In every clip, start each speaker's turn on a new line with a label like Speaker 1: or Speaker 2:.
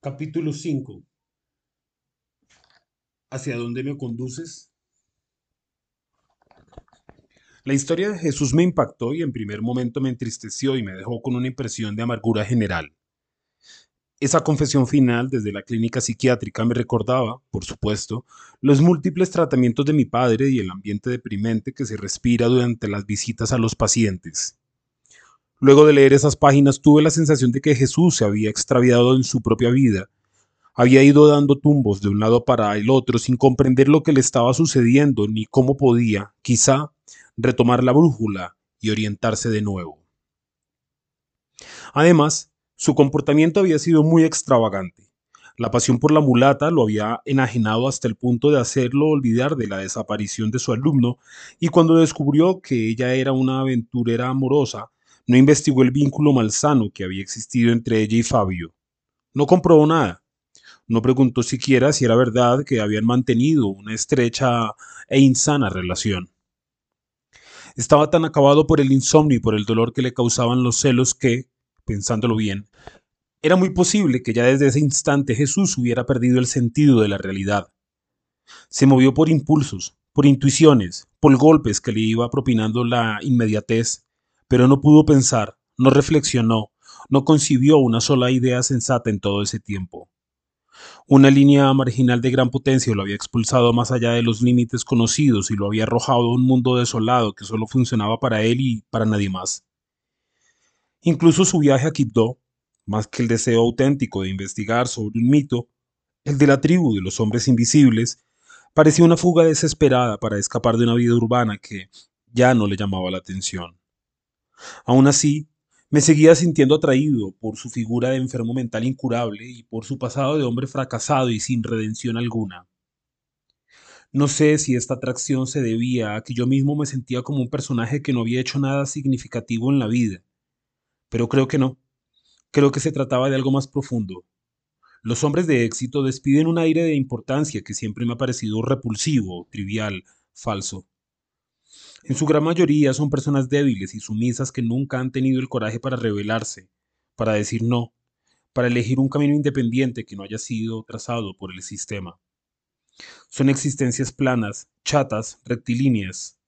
Speaker 1: Capítulo 5. ¿Hacia dónde me conduces? La historia de Jesús me impactó y en primer momento me entristeció y me dejó con una impresión de amargura general. Esa confesión final desde la clínica psiquiátrica me recordaba, por supuesto, los múltiples tratamientos de mi padre y el ambiente deprimente que se respira durante las visitas a los pacientes. Luego de leer esas páginas tuve la sensación de que Jesús se había extraviado en su propia vida. Había ido dando tumbos de un lado para el otro sin comprender lo que le estaba sucediendo ni cómo podía, quizá, retomar la brújula y orientarse de nuevo. Además, su comportamiento había sido muy extravagante. La pasión por la mulata lo había enajenado hasta el punto de hacerlo olvidar de la desaparición de su alumno, y cuando descubrió que ella era una aventurera amorosa, no investigó el vínculo malsano que había existido entre ella y Fabio. No comprobó nada. No preguntó siquiera si era verdad que habían mantenido una estrecha e insana relación. Estaba tan acabado por el insomnio y por el dolor que le causaban los celos que, pensándolo bien, era muy posible que ya desde ese instante Jesús hubiera perdido el sentido de la realidad. Se movió por impulsos, por intuiciones, por golpes que le iba propinando la inmediatez, pero no pudo pensar, no reflexionó, no concibió una sola idea sensata en todo ese tiempo. Una línea marginal de gran potencia lo había expulsado más allá de los límites conocidos y lo había arrojado a un mundo desolado que solo funcionaba para él y para nadie más. Incluso su viaje a Quibdó, más que el deseo auténtico de investigar sobre un mito, el de la tribu de los hombres invisibles, parecía una fuga desesperada para escapar de una vida urbana que ya no le llamaba la atención. Aún así, me seguía sintiendo atraído por su figura de enfermo mental incurable y por su pasado de hombre fracasado y sin redención alguna. No sé si esta atracción se debía a que yo mismo me sentía como un personaje que no había hecho nada significativo en la vida, pero creo que no. Creo que se trataba de algo más profundo. Los hombres de éxito despiden un aire de importancia que siempre me ha parecido repulsivo, trivial, falso. En su gran mayoría son personas débiles y sumisas que nunca han tenido el coraje para rebelarse, para decir no, para elegir un camino independiente que no haya sido trazado por el sistema. Son existencias planas, chatas, rectilíneas.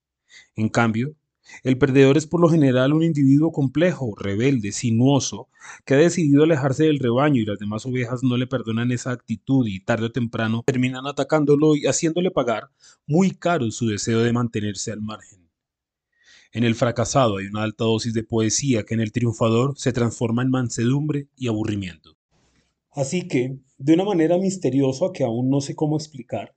Speaker 1: En cambio, el perdedor es por lo general un individuo complejo, rebelde, sinuoso, que ha decidido alejarse del rebaño y las demás ovejas no le perdonan esa actitud y tarde o temprano terminan atacándolo y haciéndole pagar muy caro su deseo de mantenerse al margen. En el fracasado hay una alta dosis de poesía que en el triunfador se transforma en mansedumbre y aburrimiento. Así que, de una manera misteriosa que aún no sé cómo explicar,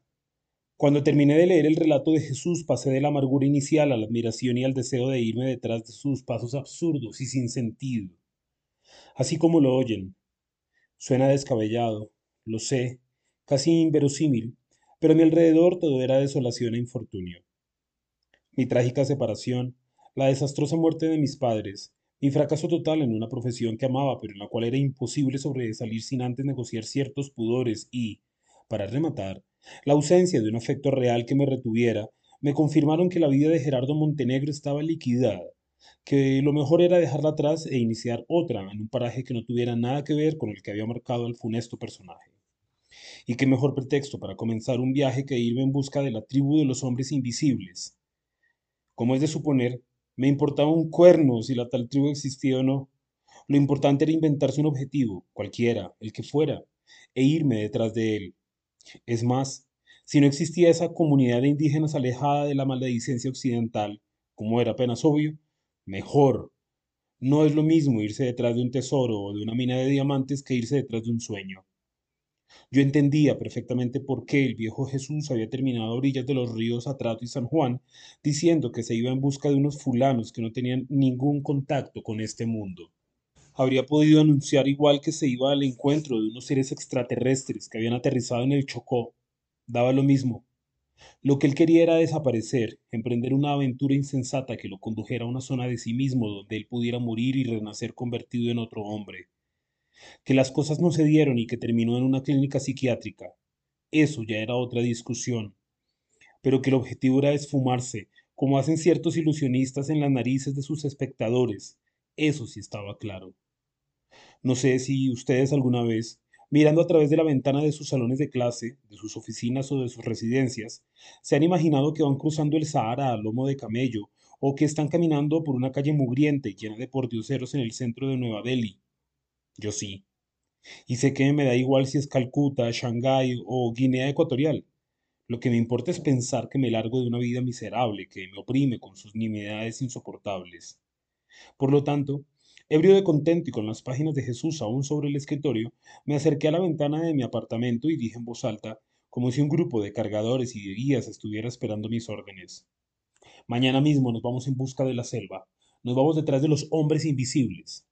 Speaker 1: cuando terminé de leer el relato de Jesús pasé de la amargura inicial a la admiración y al deseo de irme detrás de sus pasos absurdos y sin sentido. Así como lo oyen. Suena descabellado, lo sé, casi inverosímil, pero a mi alrededor todo era desolación e infortunio. Mi trágica separación, la desastrosa muerte de mis padres, mi fracaso total en una profesión que amaba pero en la cual era imposible sobresalir sin antes negociar ciertos pudores y, para rematar, la ausencia de un afecto real que me retuviera me confirmaron que la vida de Gerardo Montenegro estaba liquidada, que lo mejor era dejarla atrás e iniciar otra en un paraje que no tuviera nada que ver con el que había marcado al funesto personaje. Y qué mejor pretexto para comenzar un viaje que irme en busca de la tribu de los hombres invisibles. Como es de suponer, me importaba un cuerno si la tal tribu existía o no. Lo importante era inventarse un objetivo, cualquiera, el que fuera, e irme detrás de él, es más, si no existía esa comunidad de indígenas alejada de la maledicencia occidental, como era apenas obvio, mejor. No es lo mismo irse detrás de un tesoro o de una mina de diamantes que irse detrás de un sueño. Yo entendía perfectamente por qué el viejo Jesús había terminado a orillas de los ríos Atrato y San Juan, diciendo que se iba en busca de unos fulanos que no tenían ningún contacto con este mundo habría podido anunciar igual que se iba al encuentro de unos seres extraterrestres que habían aterrizado en el Chocó. Daba lo mismo. Lo que él quería era desaparecer, emprender una aventura insensata que lo condujera a una zona de sí mismo donde él pudiera morir y renacer convertido en otro hombre. Que las cosas no se dieron y que terminó en una clínica psiquiátrica. Eso ya era otra discusión. Pero que el objetivo era esfumarse, como hacen ciertos ilusionistas en las narices de sus espectadores. Eso sí estaba claro. No sé si ustedes alguna vez mirando a través de la ventana de sus salones de clase, de sus oficinas o de sus residencias, se han imaginado que van cruzando el Sahara a lomo de camello o que están caminando por una calle mugriente llena de pordioseros en el centro de Nueva Delhi. Yo sí. Y sé que me da igual si es Calcuta, Shanghái o Guinea Ecuatorial. Lo que me importa es pensar que me largo de una vida miserable que me oprime con sus nimiedades insoportables. Por lo tanto, ebrio de contento y con las páginas de Jesús aún sobre el escritorio, me acerqué a la ventana de mi apartamento y dije en voz alta, como si un grupo de cargadores y de guías estuviera esperando mis órdenes. Mañana mismo nos vamos en busca de la selva. Nos vamos detrás de los hombres invisibles.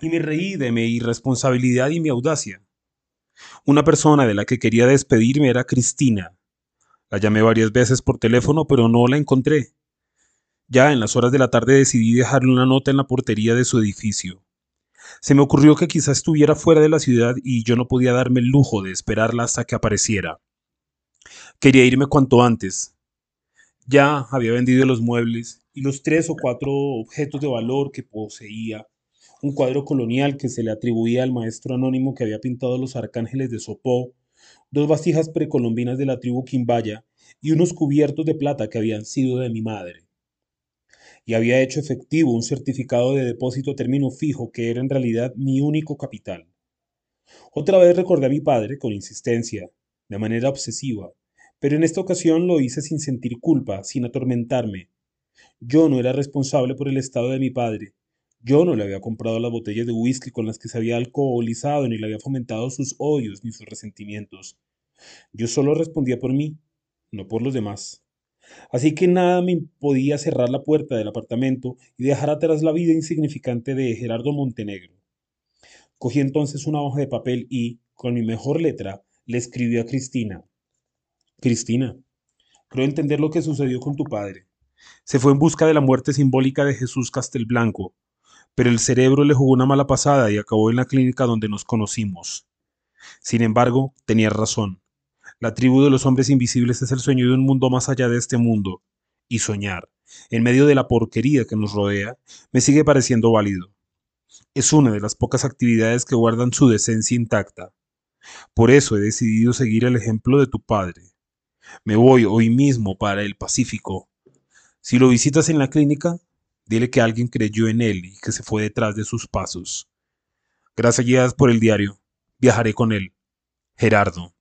Speaker 1: Y me reí de mi irresponsabilidad y mi audacia. Una persona de la que quería despedirme era Cristina. La llamé varias veces por teléfono, pero no la encontré. Ya en las horas de la tarde decidí dejarle una nota en la portería de su edificio. Se me ocurrió que quizá estuviera fuera de la ciudad y yo no podía darme el lujo de esperarla hasta que apareciera. Quería irme cuanto antes, ya había vendido los muebles y los tres o cuatro objetos de valor que poseía, un cuadro colonial que se le atribuía al maestro anónimo que había pintado los arcángeles de Sopó, dos vasijas precolombinas de la tribu Quimbaya y unos cubiertos de plata que habían sido de mi madre. Y había hecho efectivo un certificado de depósito a término fijo que era en realidad mi único capital. Otra vez recordé a mi padre con insistencia, de manera obsesiva, pero en esta ocasión lo hice sin sentir culpa, sin atormentarme. Yo no era responsable por el estado de mi padre. Yo no le había comprado las botellas de whisky con las que se había alcoholizado, ni le había fomentado sus odios ni sus resentimientos. Yo solo respondía por mí, no por los demás. Así que nada me podía cerrar la puerta del apartamento y dejar atrás la vida insignificante de Gerardo Montenegro. Cogí entonces una hoja de papel y, con mi mejor letra, le escribí a Cristina. Cristina, creo entender lo que sucedió con tu padre. Se fue en busca de la muerte simbólica de Jesús Castelblanco, pero el cerebro le jugó una mala pasada y acabó en la clínica donde nos conocimos. Sin embargo, tenías razón. La tribu de los hombres invisibles es el sueño de un mundo más allá de este mundo, y soñar, en medio de la porquería que nos rodea, me sigue pareciendo válido. Es una de las pocas actividades que guardan su decencia intacta. Por eso he decidido seguir el ejemplo de tu padre. Me voy hoy mismo para el Pacífico. Si lo visitas en la clínica, dile que alguien creyó en él y que se fue detrás de sus pasos. Gracias por el diario. Viajaré con él. Gerardo.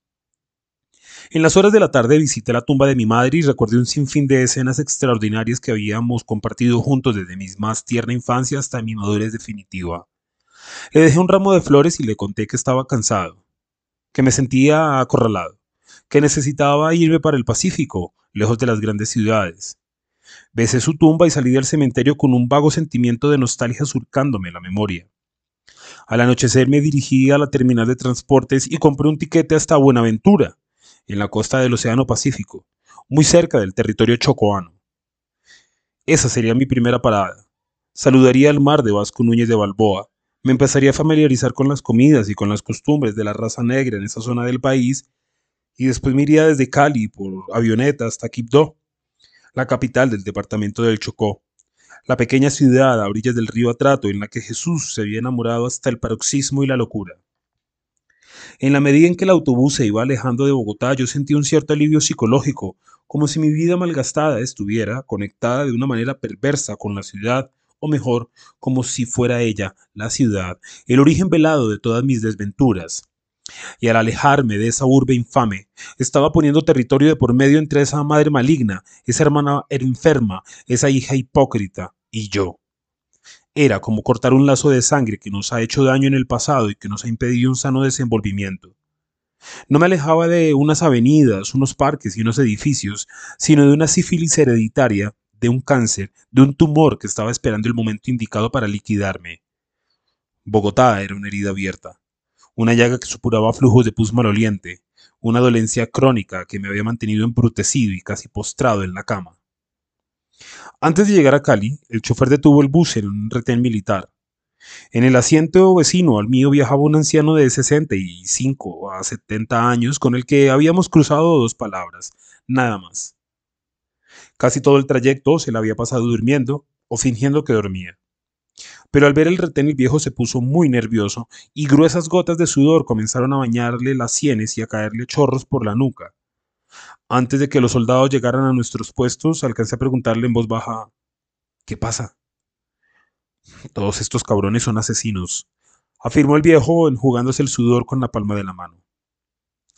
Speaker 1: En las horas de la tarde visité la tumba de mi madre y recordé un sinfín de escenas extraordinarias que habíamos compartido juntos desde mi más tierna infancia hasta mi madurez definitiva. Le dejé un ramo de flores y le conté que estaba cansado, que me sentía acorralado, que necesitaba irme para el Pacífico, lejos de las grandes ciudades. Besé su tumba y salí del cementerio con un vago sentimiento de nostalgia surcándome la memoria. Al anochecer me dirigí a la terminal de transportes y compré un tiquete hasta Buenaventura, en la costa del Océano Pacífico, muy cerca del territorio chocoano. Esa sería mi primera parada. Saludaría al mar de Vasco Núñez de Balboa, me empezaría a familiarizar con las comidas y con las costumbres de la raza negra en esa zona del país y después me iría desde Cali por avioneta hasta Quibdó, la capital del departamento del Chocó, la pequeña ciudad a orillas del río Atrato en la que Jesús se había enamorado hasta el paroxismo y la locura. En la medida en que el autobús se iba alejando de Bogotá, yo sentí un cierto alivio psicológico, como si mi vida malgastada estuviera conectada de una manera perversa con la ciudad, o mejor, como si fuera ella, la ciudad, el origen velado de todas mis desventuras y al alejarme de esa urbe infame, estaba poniendo territorio de por medio entre esa madre maligna, esa hermana enferma, esa hija hipócrita y yo. Era como cortar un lazo de sangre que nos ha hecho daño en el pasado y que nos ha impedido un sano desenvolvimiento. No me alejaba de unas avenidas, unos parques y unos edificios, sino de una sífilis hereditaria, de un cáncer, de un tumor que estaba esperando el momento indicado para liquidarme. Bogotá era una herida abierta una llaga que supuraba flujos de pus maloliente, una dolencia crónica que me había mantenido embrutecido y casi postrado en la cama. Antes de llegar a Cali, el chofer detuvo el bus en un retén militar. En el asiento vecino al mío viajaba un anciano de 65 a 70 años con el que habíamos cruzado dos palabras, nada más. Casi todo el trayecto se le había pasado durmiendo o fingiendo que dormía. Pero al ver el retén el viejo se puso muy nervioso y gruesas gotas de sudor comenzaron a bañarle las sienes y a caerle chorros por la nuca. Antes de que los soldados llegaran a nuestros puestos, alcancé a preguntarle en voz baja, ¿qué pasa? Todos estos cabrones son asesinos, afirmó el viejo enjugándose el sudor con la palma de la mano.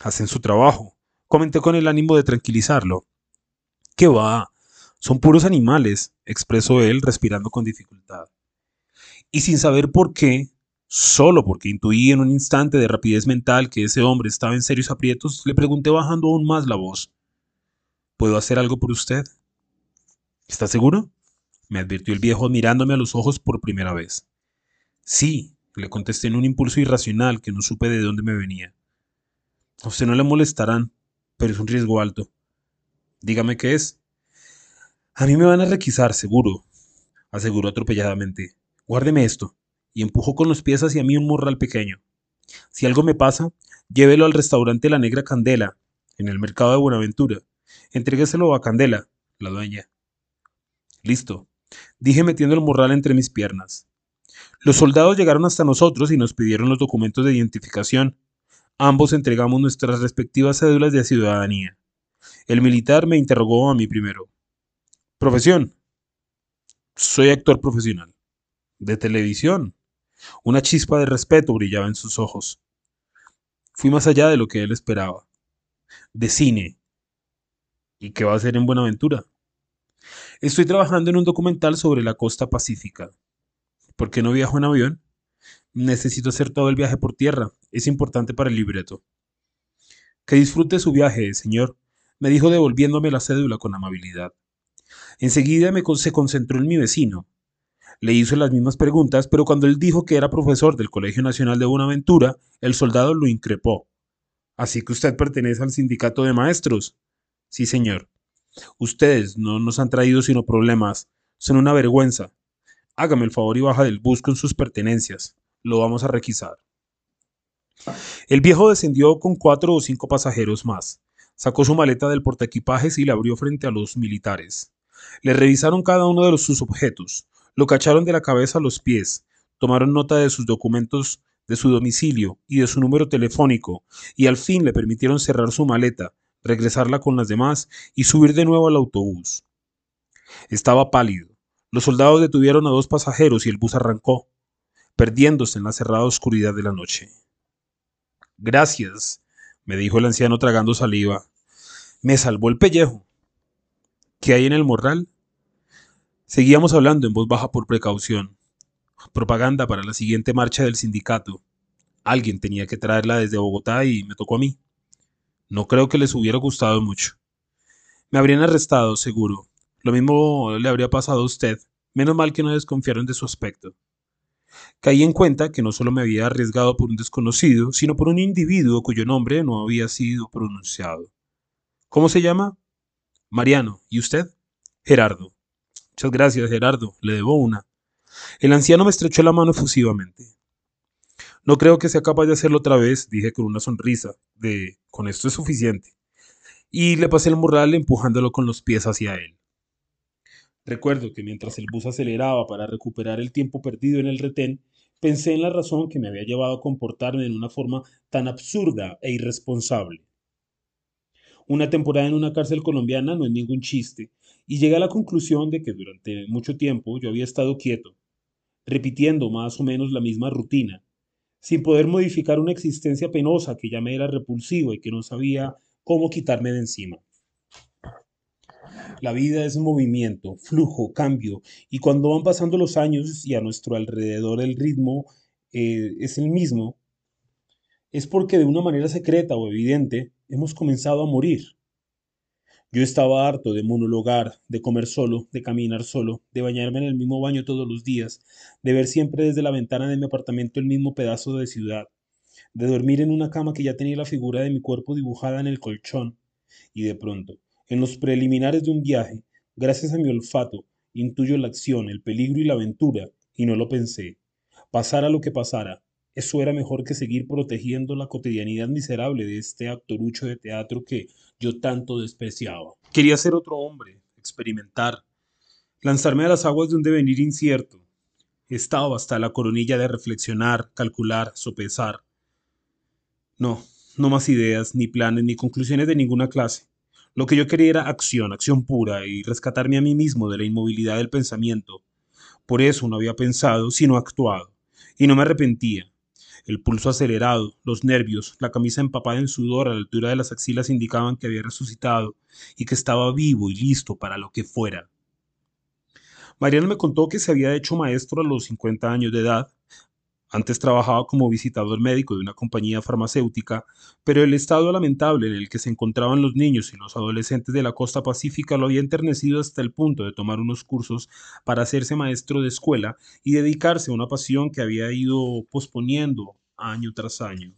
Speaker 1: Hacen su trabajo, comenté con el ánimo de tranquilizarlo. ¿Qué va? Son puros animales, expresó él, respirando con dificultad. Y sin saber por qué, solo porque intuí en un instante de rapidez mental que ese hombre estaba en serios aprietos, le pregunté bajando aún más la voz. ¿Puedo hacer algo por usted? ¿Está seguro? me advirtió el viejo mirándome a los ojos por primera vez. Sí, le contesté en un impulso irracional que no supe de dónde me venía. A usted no le molestarán, pero es un riesgo alto. Dígame qué es. A mí me van a requisar, seguro, aseguró atropelladamente. Guárdeme esto, y empujó con los pies hacia mí un morral pequeño. Si algo me pasa, llévelo al restaurante La Negra Candela, en el mercado de Buenaventura. Entrégueselo a Candela, la dueña. Listo, dije metiendo el morral entre mis piernas. Los soldados llegaron hasta nosotros y nos pidieron los documentos de identificación. Ambos entregamos nuestras respectivas cédulas de ciudadanía. El militar me interrogó a mí primero. Profesión. Soy actor profesional. De televisión. Una chispa de respeto brillaba en sus ojos. Fui más allá de lo que él esperaba. De cine. ¿Y qué va a hacer en Buenaventura? Estoy trabajando en un documental sobre la costa pacífica. ¿Por qué no viajo en avión? Necesito hacer todo el viaje por tierra. Es importante para el libreto. Que disfrute su viaje, señor, me dijo devolviéndome la cédula con amabilidad. Enseguida me se concentró en mi vecino. Le hizo las mismas preguntas, pero cuando él dijo que era profesor del Colegio Nacional de Buenaventura, el soldado lo increpó. Así que usted pertenece al sindicato de maestros. Sí, señor. Ustedes no nos han traído sino problemas. Son una vergüenza. Hágame el favor y baja del bus con sus pertenencias. Lo vamos a requisar. El viejo descendió con cuatro o cinco pasajeros más. Sacó su maleta del portaequipajes y la abrió frente a los militares. Le revisaron cada uno de sus objetos. Lo cacharon de la cabeza a los pies. Tomaron nota de sus documentos, de su domicilio y de su número telefónico, y al fin le permitieron cerrar su maleta, regresarla con las demás y subir de nuevo al autobús. Estaba pálido. Los soldados detuvieron a dos pasajeros y el bus arrancó, perdiéndose en la cerrada oscuridad de la noche. Gracias, me dijo el anciano tragando saliva. Me salvó el pellejo. ¿Qué hay en el morral? Seguíamos hablando en voz baja por precaución. Propaganda para la siguiente marcha del sindicato. Alguien tenía que traerla desde Bogotá y me tocó a mí. No creo que les hubiera gustado mucho. Me habrían arrestado, seguro. Lo mismo le habría pasado a usted. Menos mal que no desconfiaron de su aspecto. Caí en cuenta que no solo me había arriesgado por un desconocido, sino por un individuo cuyo nombre no había sido pronunciado. ¿Cómo se llama? Mariano. ¿Y usted? Gerardo. Muchas gracias, Gerardo. Le debo una. El anciano me estrechó la mano efusivamente. No creo que sea capaz de hacerlo otra vez, dije con una sonrisa, de con esto es suficiente. Y le pasé el morral empujándolo con los pies hacia él. Recuerdo que mientras el bus aceleraba para recuperar el tiempo perdido en el retén, pensé en la razón que me había llevado a comportarme de una forma tan absurda e irresponsable. Una temporada en una cárcel colombiana no es ningún chiste, y llegué a la conclusión de que durante mucho tiempo yo había estado quieto, repitiendo más o menos la misma rutina, sin poder modificar una existencia penosa que ya me era repulsiva y que no sabía cómo quitarme de encima. La vida es movimiento, flujo, cambio, y cuando van pasando los años y a nuestro alrededor el ritmo eh, es el mismo, es porque de una manera secreta o evidente hemos comenzado a morir. Yo estaba harto de monologar, de comer solo, de caminar solo, de bañarme en el mismo baño todos los días, de ver siempre desde la ventana de mi apartamento el mismo pedazo de ciudad, de dormir en una cama que ya tenía la figura de mi cuerpo dibujada en el colchón, y de pronto, en los preliminares de un viaje, gracias a mi olfato, intuyo la acción, el peligro y la aventura, y no lo pensé. Pasara lo que pasara, eso era mejor que seguir protegiendo la cotidianidad miserable de este actorucho de teatro que yo tanto despreciaba. Quería ser otro hombre, experimentar, lanzarme a las aguas de un devenir incierto. Estaba hasta la coronilla de reflexionar, calcular, sopesar. No, no más ideas, ni planes, ni conclusiones de ninguna clase. Lo que yo quería era acción, acción pura, y rescatarme a mí mismo de la inmovilidad del pensamiento. Por eso no había pensado, sino actuado. Y no me arrepentía. El pulso acelerado, los nervios, la camisa empapada en sudor a la altura de las axilas indicaban que había resucitado y que estaba vivo y listo para lo que fuera. Mariano me contó que se había hecho maestro a los 50 años de edad, antes trabajaba como visitador médico de una compañía farmacéutica, pero el estado lamentable en el que se encontraban los niños y los adolescentes de la costa pacífica lo había enternecido hasta el punto de tomar unos cursos para hacerse maestro de escuela y dedicarse a una pasión que había ido posponiendo año tras año.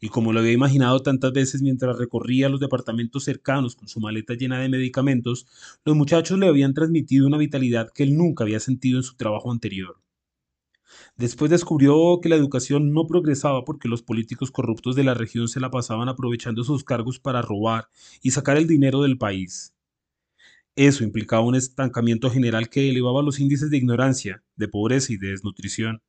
Speaker 1: Y como lo había imaginado tantas veces mientras recorría los departamentos cercanos con su maleta llena de medicamentos, los muchachos le habían transmitido una vitalidad que él nunca había sentido en su trabajo anterior. Después descubrió que la educación no progresaba porque los políticos corruptos de la región se la pasaban aprovechando sus cargos para robar y sacar el dinero del país. Eso implicaba un estancamiento general que elevaba los índices de ignorancia, de pobreza y de desnutrición.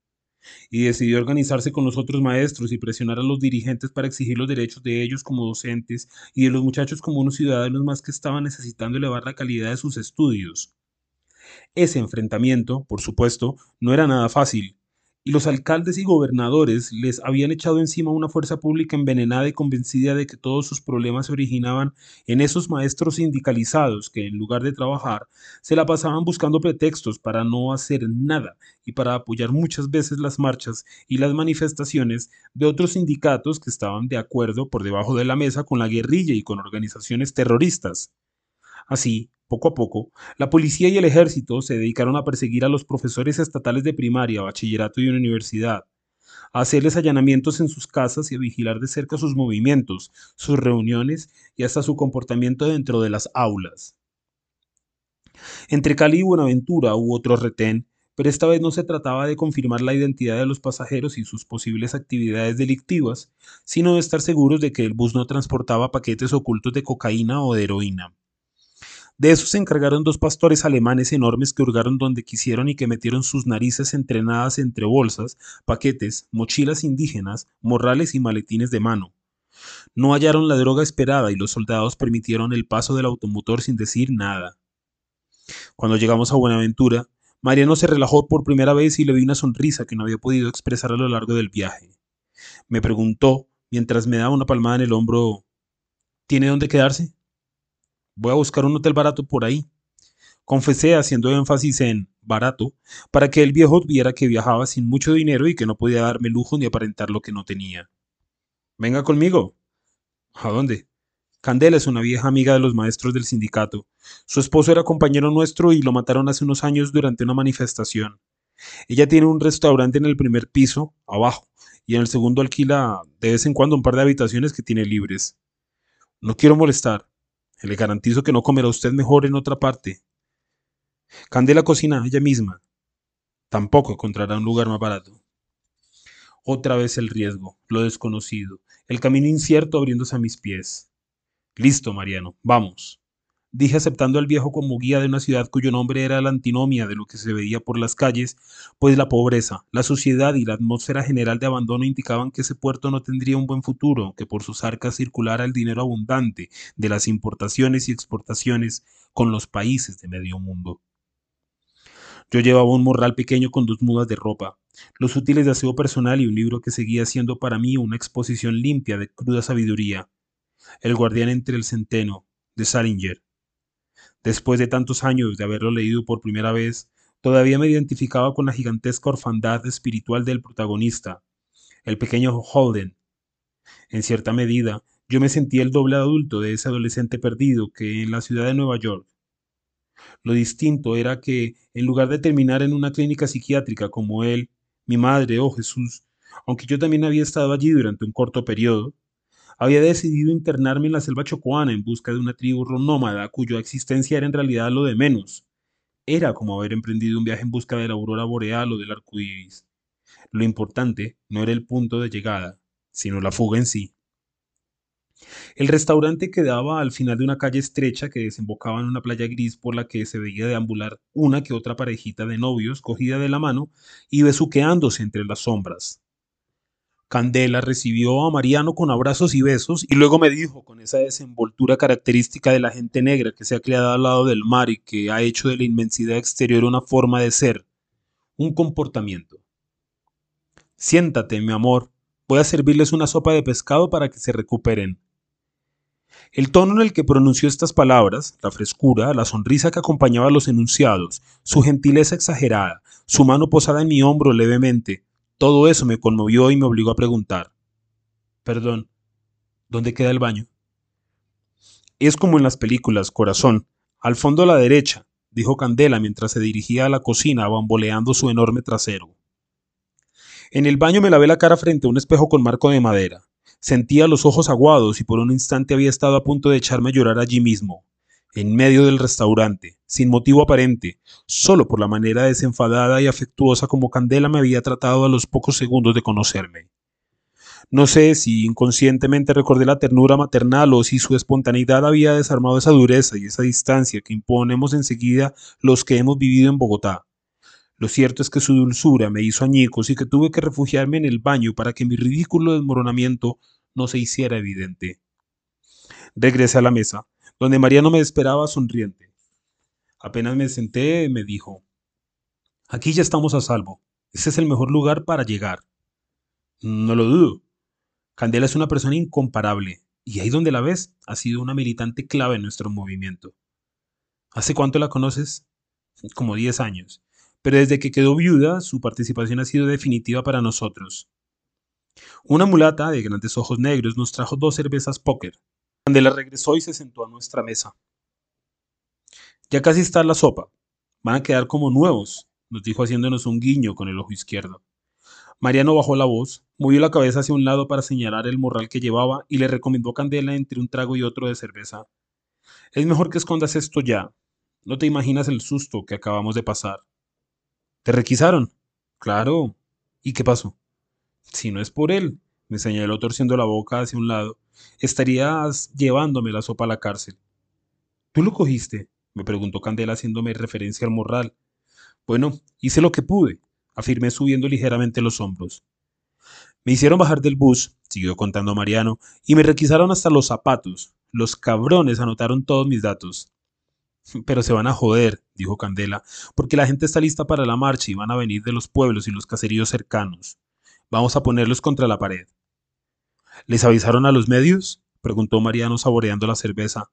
Speaker 1: Y decidió organizarse con los otros maestros y presionar a los dirigentes para exigir los derechos de ellos como docentes y de los muchachos como unos ciudadanos más que estaban necesitando elevar la calidad de sus estudios. Ese enfrentamiento, por supuesto, no era nada fácil, y los alcaldes y gobernadores les habían echado encima una fuerza pública envenenada y convencida de que todos sus problemas se originaban en esos maestros sindicalizados que en lugar de trabajar se la pasaban buscando pretextos para no hacer nada y para apoyar muchas veces las marchas y las manifestaciones de otros sindicatos que estaban de acuerdo por debajo de la mesa con la guerrilla y con organizaciones terroristas. Así, poco a poco, la policía y el ejército se dedicaron a perseguir a los profesores estatales de primaria, bachillerato y universidad, a hacerles allanamientos en sus casas y a vigilar de cerca sus movimientos, sus reuniones y hasta su comportamiento dentro de las aulas. Entre Cali y Buenaventura hubo otro retén, pero esta vez no se trataba de confirmar la identidad de los pasajeros y sus posibles actividades delictivas, sino de estar seguros de que el bus no transportaba paquetes ocultos de cocaína o de heroína. De eso se encargaron dos pastores alemanes enormes que hurgaron donde quisieron y que metieron sus narices entrenadas entre bolsas, paquetes, mochilas indígenas, morrales y maletines de mano. No hallaron la droga esperada y los soldados permitieron el paso del automotor sin decir nada. Cuando llegamos a Buenaventura, Mariano se relajó por primera vez y le vi una sonrisa que no había podido expresar a lo largo del viaje. Me preguntó, mientras me daba una palmada en el hombro, ¿tiene dónde quedarse? Voy a buscar un hotel barato por ahí. Confesé haciendo énfasis en barato, para que el viejo viera que viajaba sin mucho dinero y que no podía darme lujo ni aparentar lo que no tenía. Venga conmigo. ¿A dónde? Candela es una vieja amiga de los maestros del sindicato. Su esposo era compañero nuestro y lo mataron hace unos años durante una manifestación. Ella tiene un restaurante en el primer piso, abajo, y en el segundo alquila de vez en cuando un par de habitaciones que tiene libres. No quiero molestar, le garantizo que no comerá usted mejor en otra parte. Candela cocina ella misma. Tampoco encontrará un lugar más barato. Otra vez el riesgo, lo desconocido, el camino incierto abriéndose a mis pies. Listo, Mariano, vamos dije aceptando al viejo como guía de una ciudad cuyo nombre era la antinomia de lo que se veía por las calles, pues la pobreza, la suciedad y la atmósfera general de abandono indicaban que ese puerto no tendría un buen futuro, que por sus arcas circulara el dinero abundante de las importaciones y exportaciones con los países de medio mundo. Yo llevaba un morral pequeño con dos mudas de ropa, los útiles de aseo personal y un libro que seguía siendo para mí una exposición limpia de cruda sabiduría. El guardián entre el centeno, de Salinger, Después de tantos años de haberlo leído por primera vez, todavía me identificaba con la gigantesca orfandad espiritual del protagonista, el pequeño Holden. En cierta medida, yo me sentía el doble adulto de ese adolescente perdido que en la ciudad de Nueva York. Lo distinto era que, en lugar de terminar en una clínica psiquiátrica como él, mi madre, oh Jesús, aunque yo también había estado allí durante un corto periodo, había decidido internarme en la selva chocoana en busca de una tribu nómada cuya existencia era en realidad lo de menos. Era como haber emprendido un viaje en busca de la aurora boreal o del arco iris. Lo importante no era el punto de llegada, sino la fuga en sí. El restaurante quedaba al final de una calle estrecha que desembocaba en una playa gris por la que se veía deambular una que otra parejita de novios cogida de la mano y besuqueándose entre las sombras. Candela recibió a Mariano con abrazos y besos y luego me dijo con esa desenvoltura característica de la gente negra que se ha criado al lado del mar y que ha hecho de la inmensidad exterior una forma de ser, un comportamiento. Siéntate, mi amor, voy a servirles una sopa de pescado para que se recuperen. El tono en el que pronunció estas palabras, la frescura, la sonrisa que acompañaba los enunciados, su gentileza exagerada, su mano posada en mi hombro levemente, todo eso me conmovió y me obligó a preguntar. Perdón, ¿dónde queda el baño? Es como en las películas, corazón. Al fondo a la derecha, dijo Candela mientras se dirigía a la cocina bamboleando su enorme trasero. En el baño me lavé la cara frente a un espejo con marco de madera. Sentía los ojos aguados y por un instante había estado a punto de echarme a llorar allí mismo, en medio del restaurante, sin motivo aparente, solo por la manera desenfadada y afectuosa como Candela me había tratado a los pocos segundos de conocerme. No sé si inconscientemente recordé la ternura maternal o si su espontaneidad había desarmado esa dureza y esa distancia que imponemos enseguida los que hemos vivido en Bogotá. Lo cierto es que su dulzura me hizo añicos y que tuve que refugiarme en el baño para que mi ridículo desmoronamiento no se hiciera evidente. Regresé a la mesa donde Mariano me esperaba sonriente. Apenas me senté, me dijo, aquí ya estamos a salvo. Ese es el mejor lugar para llegar. No lo dudo. Candela es una persona incomparable, y ahí donde la ves, ha sido una militante clave en nuestro movimiento. ¿Hace cuánto la conoces? Como 10 años. Pero desde que quedó viuda, su participación ha sido definitiva para nosotros. Una mulata de grandes ojos negros nos trajo dos cervezas póker, Candela regresó y se sentó a nuestra mesa. Ya casi está la sopa. Van a quedar como nuevos, nos dijo haciéndonos un guiño con el ojo izquierdo. Mariano bajó la voz, movió la cabeza hacia un lado para señalar el morral que llevaba y le recomendó a Candela entre un trago y otro de cerveza. Es mejor que escondas esto ya. No te imaginas el susto que acabamos de pasar. ¿Te requisaron? Claro. ¿Y qué pasó? Si no es por él, me señaló torciendo la boca hacia un lado. Estarías llevándome la sopa a la cárcel. ¿Tú lo cogiste? me preguntó Candela haciéndome referencia al morral. Bueno, hice lo que pude, afirmé subiendo ligeramente los hombros. Me hicieron bajar del bus, siguió contando Mariano, y me requisaron hasta los zapatos. Los cabrones anotaron todos mis datos. Pero se van a joder, dijo Candela, porque la gente está lista para la marcha y van a venir de los pueblos y los caseríos cercanos. Vamos a ponerlos contra la pared. ¿Les avisaron a los medios? preguntó Mariano saboreando la cerveza.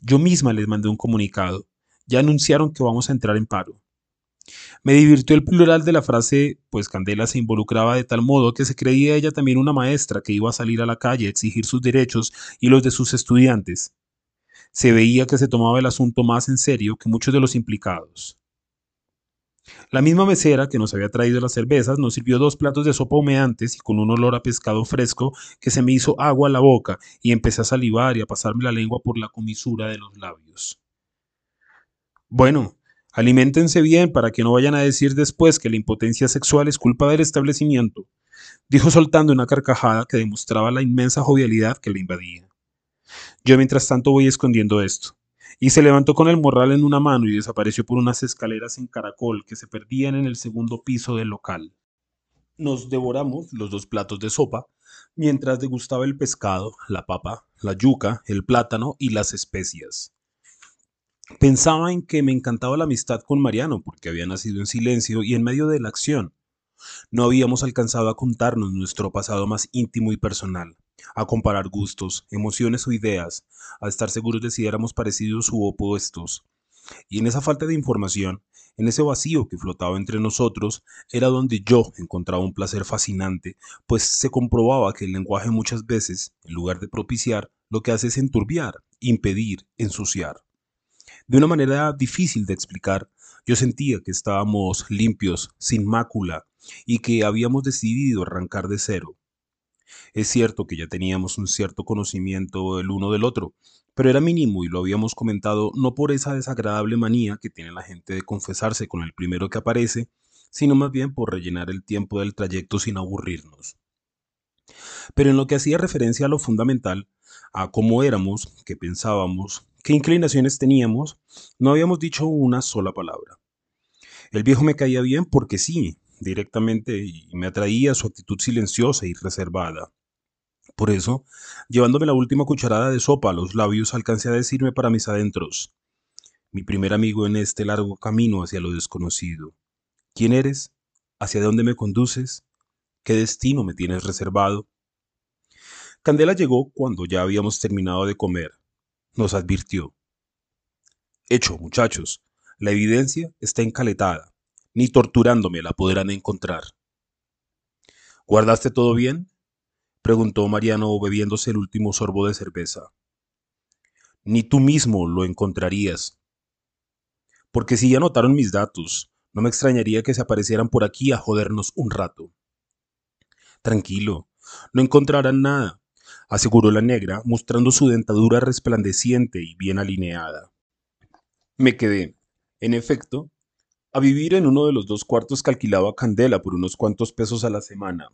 Speaker 1: Yo misma les mandé un comunicado. Ya anunciaron que vamos a entrar en paro. Me divirtió el plural de la frase, pues Candela se involucraba de tal modo que se creía ella también una maestra que iba a salir a la calle a exigir sus derechos y los de sus estudiantes. Se veía que se tomaba el asunto más en serio que muchos de los implicados. La misma mesera que nos había traído las cervezas nos sirvió dos platos de sopa humeantes y con un olor a pescado fresco que se me hizo agua a la boca y empecé a salivar y a pasarme la lengua por la comisura de los labios. Bueno, aliméntense bien para que no vayan a decir después que la impotencia sexual es culpa del establecimiento, dijo soltando una carcajada que demostraba la inmensa jovialidad que le invadía. Yo mientras tanto voy escondiendo esto y se levantó con el morral en una mano y desapareció por unas escaleras en caracol que se perdían en el segundo piso del local. Nos devoramos los dos platos de sopa, mientras degustaba el pescado, la papa, la yuca, el plátano y las especias. Pensaba en que me encantaba la amistad con Mariano, porque había nacido en silencio y en medio de la acción. No habíamos alcanzado a contarnos nuestro pasado más íntimo y personal a comparar gustos, emociones o ideas, a estar seguros de si éramos parecidos u opuestos. Y en esa falta de información, en ese vacío que flotaba entre nosotros, era donde yo encontraba un placer fascinante, pues se comprobaba que el lenguaje muchas veces, en lugar de propiciar, lo que hace es enturbiar, impedir, ensuciar. De una manera difícil de explicar, yo sentía que estábamos limpios, sin mácula, y que habíamos decidido arrancar de cero, es cierto que ya teníamos un cierto conocimiento el uno del otro, pero era mínimo y lo habíamos comentado no por esa desagradable manía que tiene la gente de confesarse con el primero que aparece, sino más bien por rellenar el tiempo del trayecto sin aburrirnos. Pero en lo que hacía referencia a lo fundamental, a cómo éramos, qué pensábamos, qué inclinaciones teníamos, no habíamos dicho una sola palabra. El viejo me caía bien porque sí, directamente, y me atraía su actitud silenciosa y reservada. Por eso, llevándome la última cucharada de sopa a los labios, alcancé a decirme para mis adentros, mi primer amigo en este largo camino hacia lo desconocido. ¿Quién eres? ¿Hacia dónde me conduces? ¿Qué destino me tienes reservado? Candela llegó cuando ya habíamos terminado de comer. Nos advirtió. Hecho, muchachos, la evidencia está encaletada. Ni torturándome la podrán encontrar. ¿Guardaste todo bien? Preguntó Mariano bebiéndose el último sorbo de cerveza. Ni tú mismo lo encontrarías. Porque si ya notaron mis datos, no me extrañaría que se aparecieran por aquí a jodernos un rato. Tranquilo, no encontrarán nada, aseguró la negra, mostrando su dentadura resplandeciente y bien alineada. Me quedé, en efecto, a vivir en uno de los dos cuartos que alquilaba Candela por unos cuantos pesos a la semana.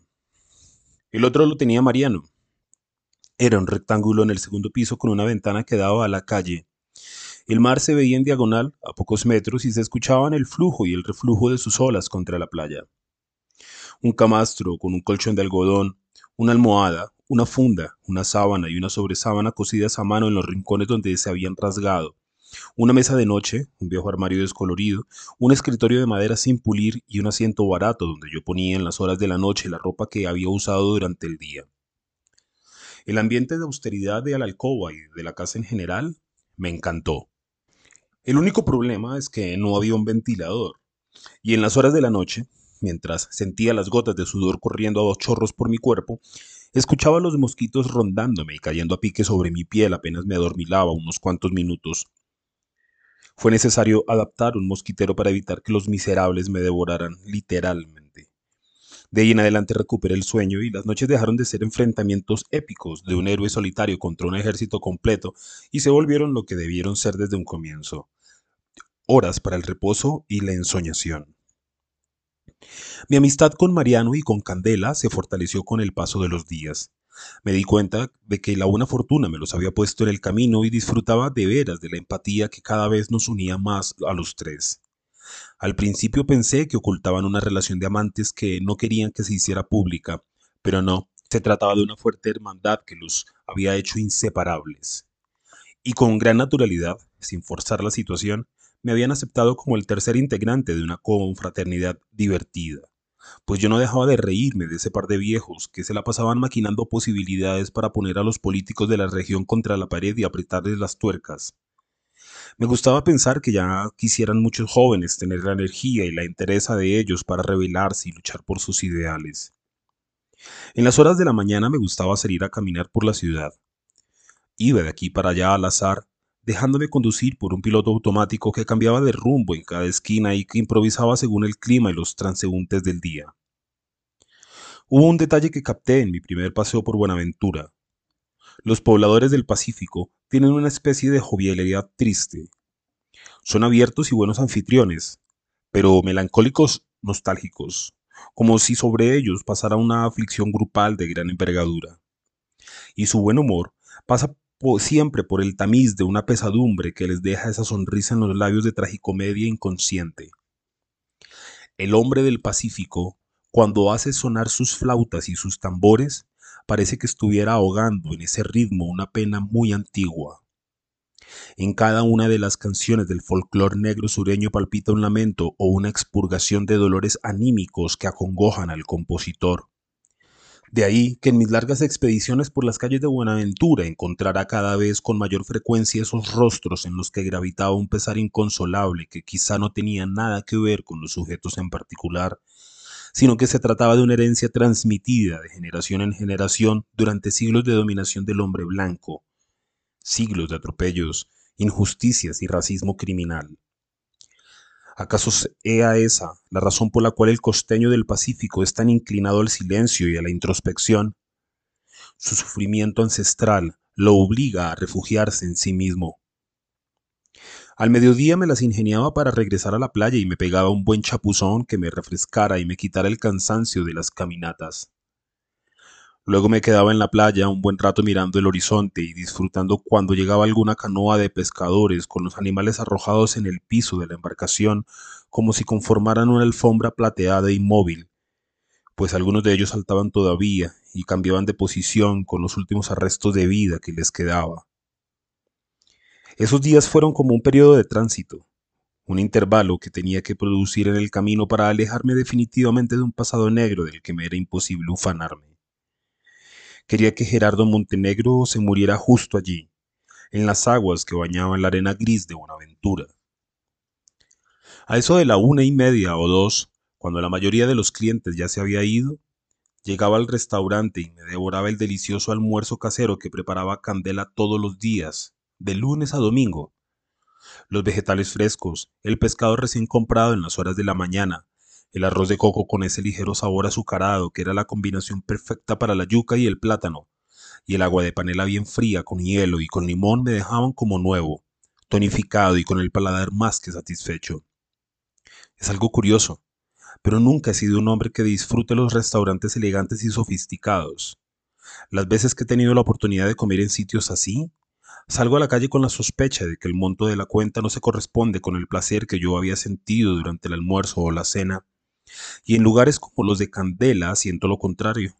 Speaker 1: El otro lo tenía Mariano. Era un rectángulo en el segundo piso con una ventana que daba a la calle. El mar se veía en diagonal, a pocos metros, y se escuchaban el flujo y el reflujo de sus olas contra la playa. Un camastro con un colchón de algodón, una almohada, una funda, una sábana y una sobresábana cosidas a mano en los rincones donde se habían rasgado, una mesa de noche, un viejo armario descolorido, un escritorio de madera sin pulir y un asiento barato donde yo ponía en las horas de la noche la ropa que había usado durante el día. El ambiente de austeridad de la alcoba y de la casa en general me encantó. El único problema es que no había un ventilador, y en las horas de la noche, mientras sentía las gotas de sudor corriendo a chorros por mi cuerpo, escuchaba los mosquitos rondándome y cayendo a pique sobre mi piel apenas me adormilaba unos cuantos minutos fue necesario adaptar un mosquitero para evitar que los miserables me devoraran literalmente. De ahí en adelante recuperé el sueño y las noches dejaron de ser enfrentamientos épicos de un héroe solitario contra un ejército completo y se volvieron lo que debieron ser desde un comienzo. Horas para el reposo y la ensoñación. Mi amistad con Mariano y con Candela se fortaleció con el paso de los días. Me di cuenta de que la buena fortuna me los había puesto en el camino y disfrutaba de veras de la empatía que cada vez nos unía más a los tres. Al principio pensé que ocultaban una relación de amantes que no querían que se hiciera pública, pero no, se trataba de una fuerte hermandad que los había hecho inseparables. Y con gran naturalidad, sin forzar la situación, me habían aceptado como el tercer integrante de una confraternidad divertida pues yo no dejaba de reírme de ese par de viejos que se la pasaban maquinando posibilidades para poner a los políticos de la región contra la pared y apretarles las tuercas. Me gustaba pensar que ya quisieran muchos jóvenes tener la energía y la interesa de ellos para rebelarse y luchar por sus ideales. En las horas de la mañana me gustaba salir a caminar por la ciudad. Iba de aquí para allá al azar, dejándome conducir por un piloto automático que cambiaba de rumbo en cada esquina y que improvisaba según el clima y los transeúntes del día. Hubo un detalle que capté en mi primer paseo por Buenaventura. Los pobladores del Pacífico tienen una especie de jovialidad triste. Son abiertos y buenos anfitriones, pero melancólicos nostálgicos, como si sobre ellos pasara una aflicción grupal de gran envergadura. Y su buen humor pasa siempre por el tamiz de una pesadumbre que les deja esa sonrisa en los labios de tragicomedia inconsciente. El hombre del Pacífico, cuando hace sonar sus flautas y sus tambores, parece que estuviera ahogando en ese ritmo una pena muy antigua. En cada una de las canciones del folclore negro sureño palpita un lamento o una expurgación de dolores anímicos que acongojan al compositor. De ahí que en mis largas expediciones por las calles de Buenaventura encontrara cada vez con mayor frecuencia esos rostros en los que gravitaba un pesar inconsolable que quizá no tenía nada que ver con los sujetos en particular, sino que se trataba de una herencia transmitida de generación en generación durante siglos de dominación del hombre blanco, siglos de atropellos, injusticias y racismo criminal. ¿Acaso sea esa la razón por la cual el costeño del Pacífico es tan inclinado al silencio y a la introspección? Su sufrimiento ancestral lo obliga a refugiarse en sí mismo. Al mediodía me las ingeniaba para regresar a la playa y me pegaba un buen chapuzón que me refrescara y me quitara el cansancio de las caminatas. Luego me quedaba en la playa un buen rato mirando el horizonte y disfrutando cuando llegaba alguna canoa de pescadores con los animales arrojados en el piso de la embarcación como si conformaran una alfombra plateada e inmóvil, pues algunos de ellos saltaban todavía y cambiaban de posición con los últimos arrestos de vida que les quedaba. Esos días fueron como un periodo de tránsito, un intervalo que tenía que producir en el camino para alejarme definitivamente de un pasado negro del que me era imposible ufanarme. Quería que Gerardo Montenegro se muriera justo allí, en las aguas que bañaban la arena gris de Buenaventura. A eso de la una y media o dos, cuando la mayoría de los clientes ya se había ido, llegaba al restaurante y me devoraba el delicioso almuerzo casero que preparaba Candela todos los días, de lunes a domingo. Los vegetales frescos, el pescado recién comprado en las horas de la mañana, el arroz de coco con ese ligero sabor azucarado que era la combinación perfecta para la yuca y el plátano, y el agua de panela bien fría con hielo y con limón me dejaban como nuevo, tonificado y con el paladar más que satisfecho. Es algo curioso, pero nunca he sido un hombre que disfrute los restaurantes elegantes y sofisticados. Las veces que he tenido la oportunidad de comer en sitios así, salgo a la calle con la sospecha de que el monto de la cuenta no se corresponde con el placer que yo había sentido durante el almuerzo o la cena y en lugares como los de Candela siento lo contrario.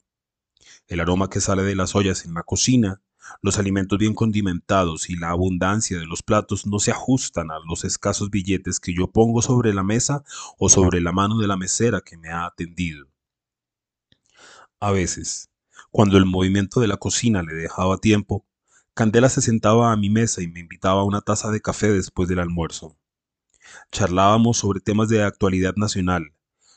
Speaker 1: El aroma que sale de las ollas en la cocina, los alimentos bien condimentados y la abundancia de los platos no se ajustan a los escasos billetes que yo pongo sobre la mesa o sobre la mano de la mesera que me ha atendido. A veces, cuando el movimiento de la cocina le dejaba tiempo, Candela se sentaba a mi mesa y me invitaba a una taza de café después del almuerzo. Charlábamos sobre temas de actualidad nacional,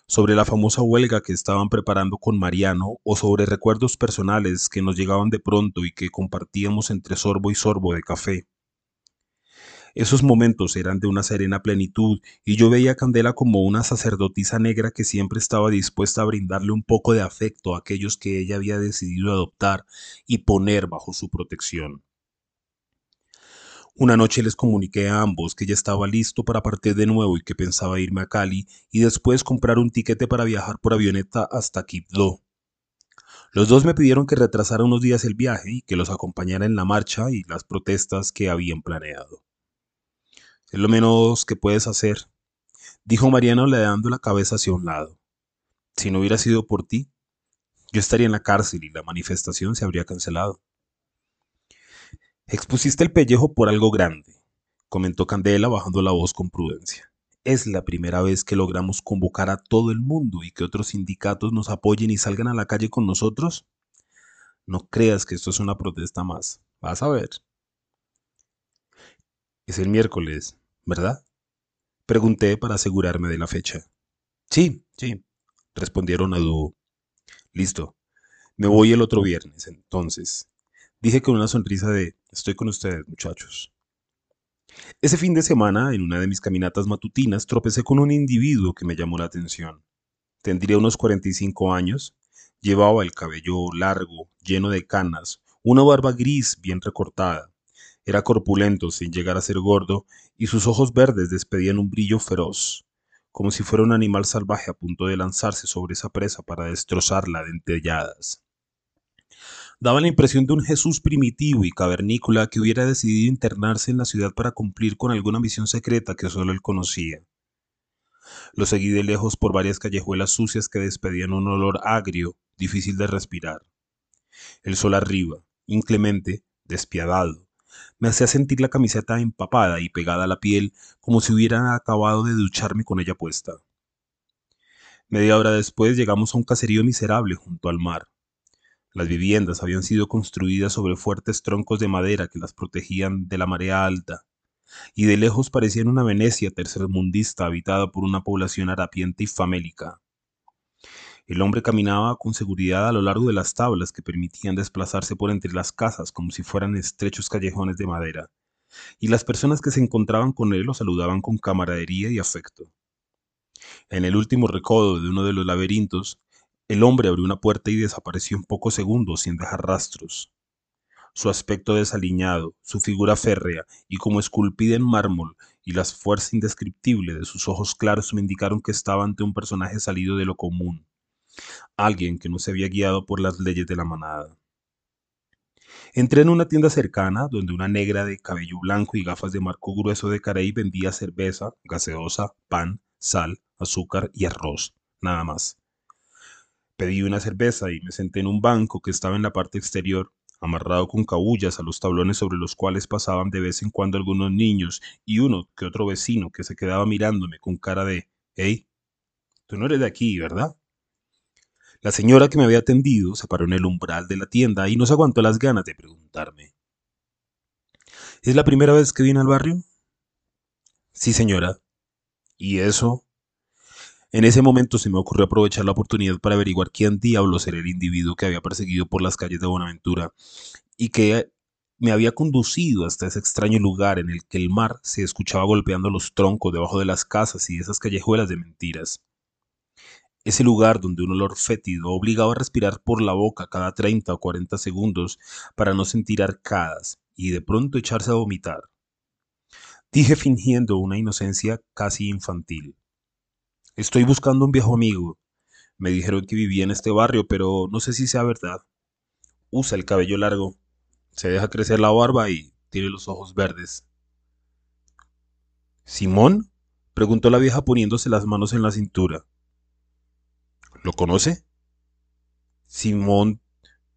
Speaker 1: sobre la famosa huelga que estaban preparando con Mariano o sobre recuerdos personales que nos llegaban de pronto y que compartíamos entre sorbo y sorbo de café. Esos momentos eran de una serena plenitud y yo veía a Candela como una sacerdotisa negra que siempre estaba dispuesta a brindarle un poco de afecto a aquellos que ella había decidido adoptar y poner bajo su protección. Una noche les comuniqué a ambos que ya estaba listo para partir de nuevo y que pensaba irme a Cali y después comprar un tiquete para viajar por avioneta hasta Quibdó. Los dos me pidieron que retrasara unos días el viaje y que los acompañara en la marcha y las protestas que habían planeado. Es lo menos que puedes hacer, dijo Mariano le dando la cabeza hacia un lado. Si no hubiera sido por ti, yo estaría en la cárcel y la manifestación se habría cancelado. Expusiste el pellejo por algo grande, comentó Candela bajando la voz con prudencia. Es la primera vez que logramos convocar a todo el mundo y que otros sindicatos nos apoyen y salgan a la calle con nosotros. No creas que esto es una protesta más. Vas a ver. Es el miércoles, ¿verdad? Pregunté para asegurarme de la fecha. Sí, sí, respondieron a dúo. Listo. Me voy el otro viernes, entonces. Dije con una sonrisa de estoy con ustedes, muchachos. Ese fin de semana, en una de mis caminatas matutinas, tropecé con un individuo que me llamó la atención. Tendría unos 45 años, llevaba el cabello largo, lleno de canas, una barba gris bien recortada. Era corpulento sin llegar a ser gordo, y sus ojos verdes despedían un brillo feroz, como si fuera un animal salvaje a punto de lanzarse sobre esa presa para destrozarla de entelladas daba la impresión de un Jesús primitivo y cavernícola que hubiera decidido internarse en la ciudad para cumplir con alguna misión secreta que solo él conocía. Lo seguí de lejos por varias callejuelas sucias que despedían un olor agrio, difícil de respirar. El sol arriba, inclemente, despiadado, me hacía sentir la camiseta empapada y pegada a la piel como si hubiera acabado de ducharme con ella puesta. Media hora después llegamos a un caserío miserable junto al mar. Las viviendas habían sido construidas sobre fuertes troncos de madera que las protegían de la marea alta, y de lejos parecían una Venecia tercermundista habitada por una población harapiente y famélica. El hombre caminaba con seguridad a lo largo de las tablas que permitían desplazarse por entre las casas como si fueran estrechos callejones de madera, y las personas que se encontraban con él lo saludaban con camaradería y afecto. En el último recodo de uno de los laberintos, el hombre abrió una puerta y desapareció en pocos segundos sin dejar rastros. Su aspecto desaliñado, su figura férrea y como esculpida en mármol, y la fuerza indescriptible de sus ojos claros me indicaron que estaba ante un personaje salido de lo común. alguien que no se había guiado por las leyes de la manada. Entré en una tienda cercana donde una negra de cabello blanco y gafas de marco grueso de carey vendía cerveza, gaseosa, pan, sal, azúcar y arroz, nada más. Pedí una cerveza y me senté en un banco que estaba en la parte exterior, amarrado con cabullas a los tablones sobre los cuales pasaban de vez en cuando algunos niños y uno que otro vecino que se quedaba mirándome con cara de Hey, tú no eres de aquí, ¿verdad? La señora que me había atendido se paró en el umbral de la tienda y no aguantó las ganas de preguntarme. ¿Es la primera vez que viene al barrio? Sí, señora. ¿Y eso? En ese momento se me ocurrió aprovechar la oportunidad para averiguar quién diablos era el individuo que había perseguido por las calles de Buenaventura y que me había conducido hasta ese extraño lugar en el que el mar se escuchaba golpeando los troncos debajo de las casas y esas callejuelas de mentiras. Ese lugar donde un olor fétido obligaba a respirar por la boca cada 30 o 40 segundos para no sentir arcadas y de pronto echarse a vomitar. Dije fingiendo una inocencia casi infantil. Estoy buscando un viejo amigo. Me dijeron que vivía en este barrio, pero no sé si sea verdad. Usa el cabello largo, se deja crecer la barba y tiene los ojos verdes. ¿Simón? preguntó la vieja poniéndose las manos en la cintura. ¿Lo conoce? ¿Simón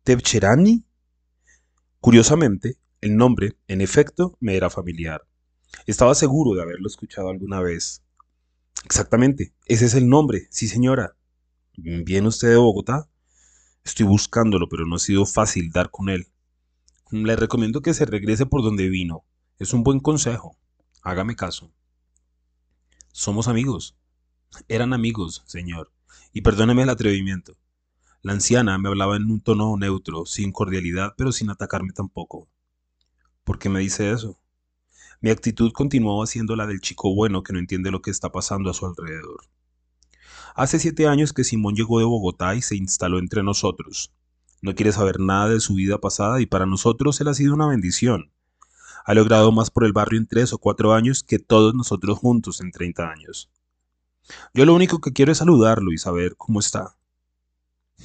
Speaker 1: Tevcherani? Curiosamente, el nombre, en efecto, me era familiar. Estaba seguro de haberlo escuchado alguna vez. Exactamente, ese es el nombre, sí señora. ¿Viene usted de Bogotá? Estoy buscándolo, pero no ha sido fácil dar con él. Le recomiendo que se regrese por donde vino. Es un buen consejo. Hágame caso. Somos amigos. Eran amigos, señor. Y perdóneme el atrevimiento. La anciana me hablaba en un tono neutro, sin cordialidad, pero sin atacarme tampoco. ¿Por qué me dice eso? Mi actitud continuaba siendo la del chico bueno que no entiende lo que está pasando a su alrededor. Hace siete años que Simón llegó de Bogotá y se instaló entre nosotros. No quiere saber nada de su vida pasada y para nosotros él ha sido una bendición. Ha logrado más por el barrio en tres o cuatro años que todos nosotros juntos en treinta años. Yo lo único que quiero es saludarlo y saber cómo está.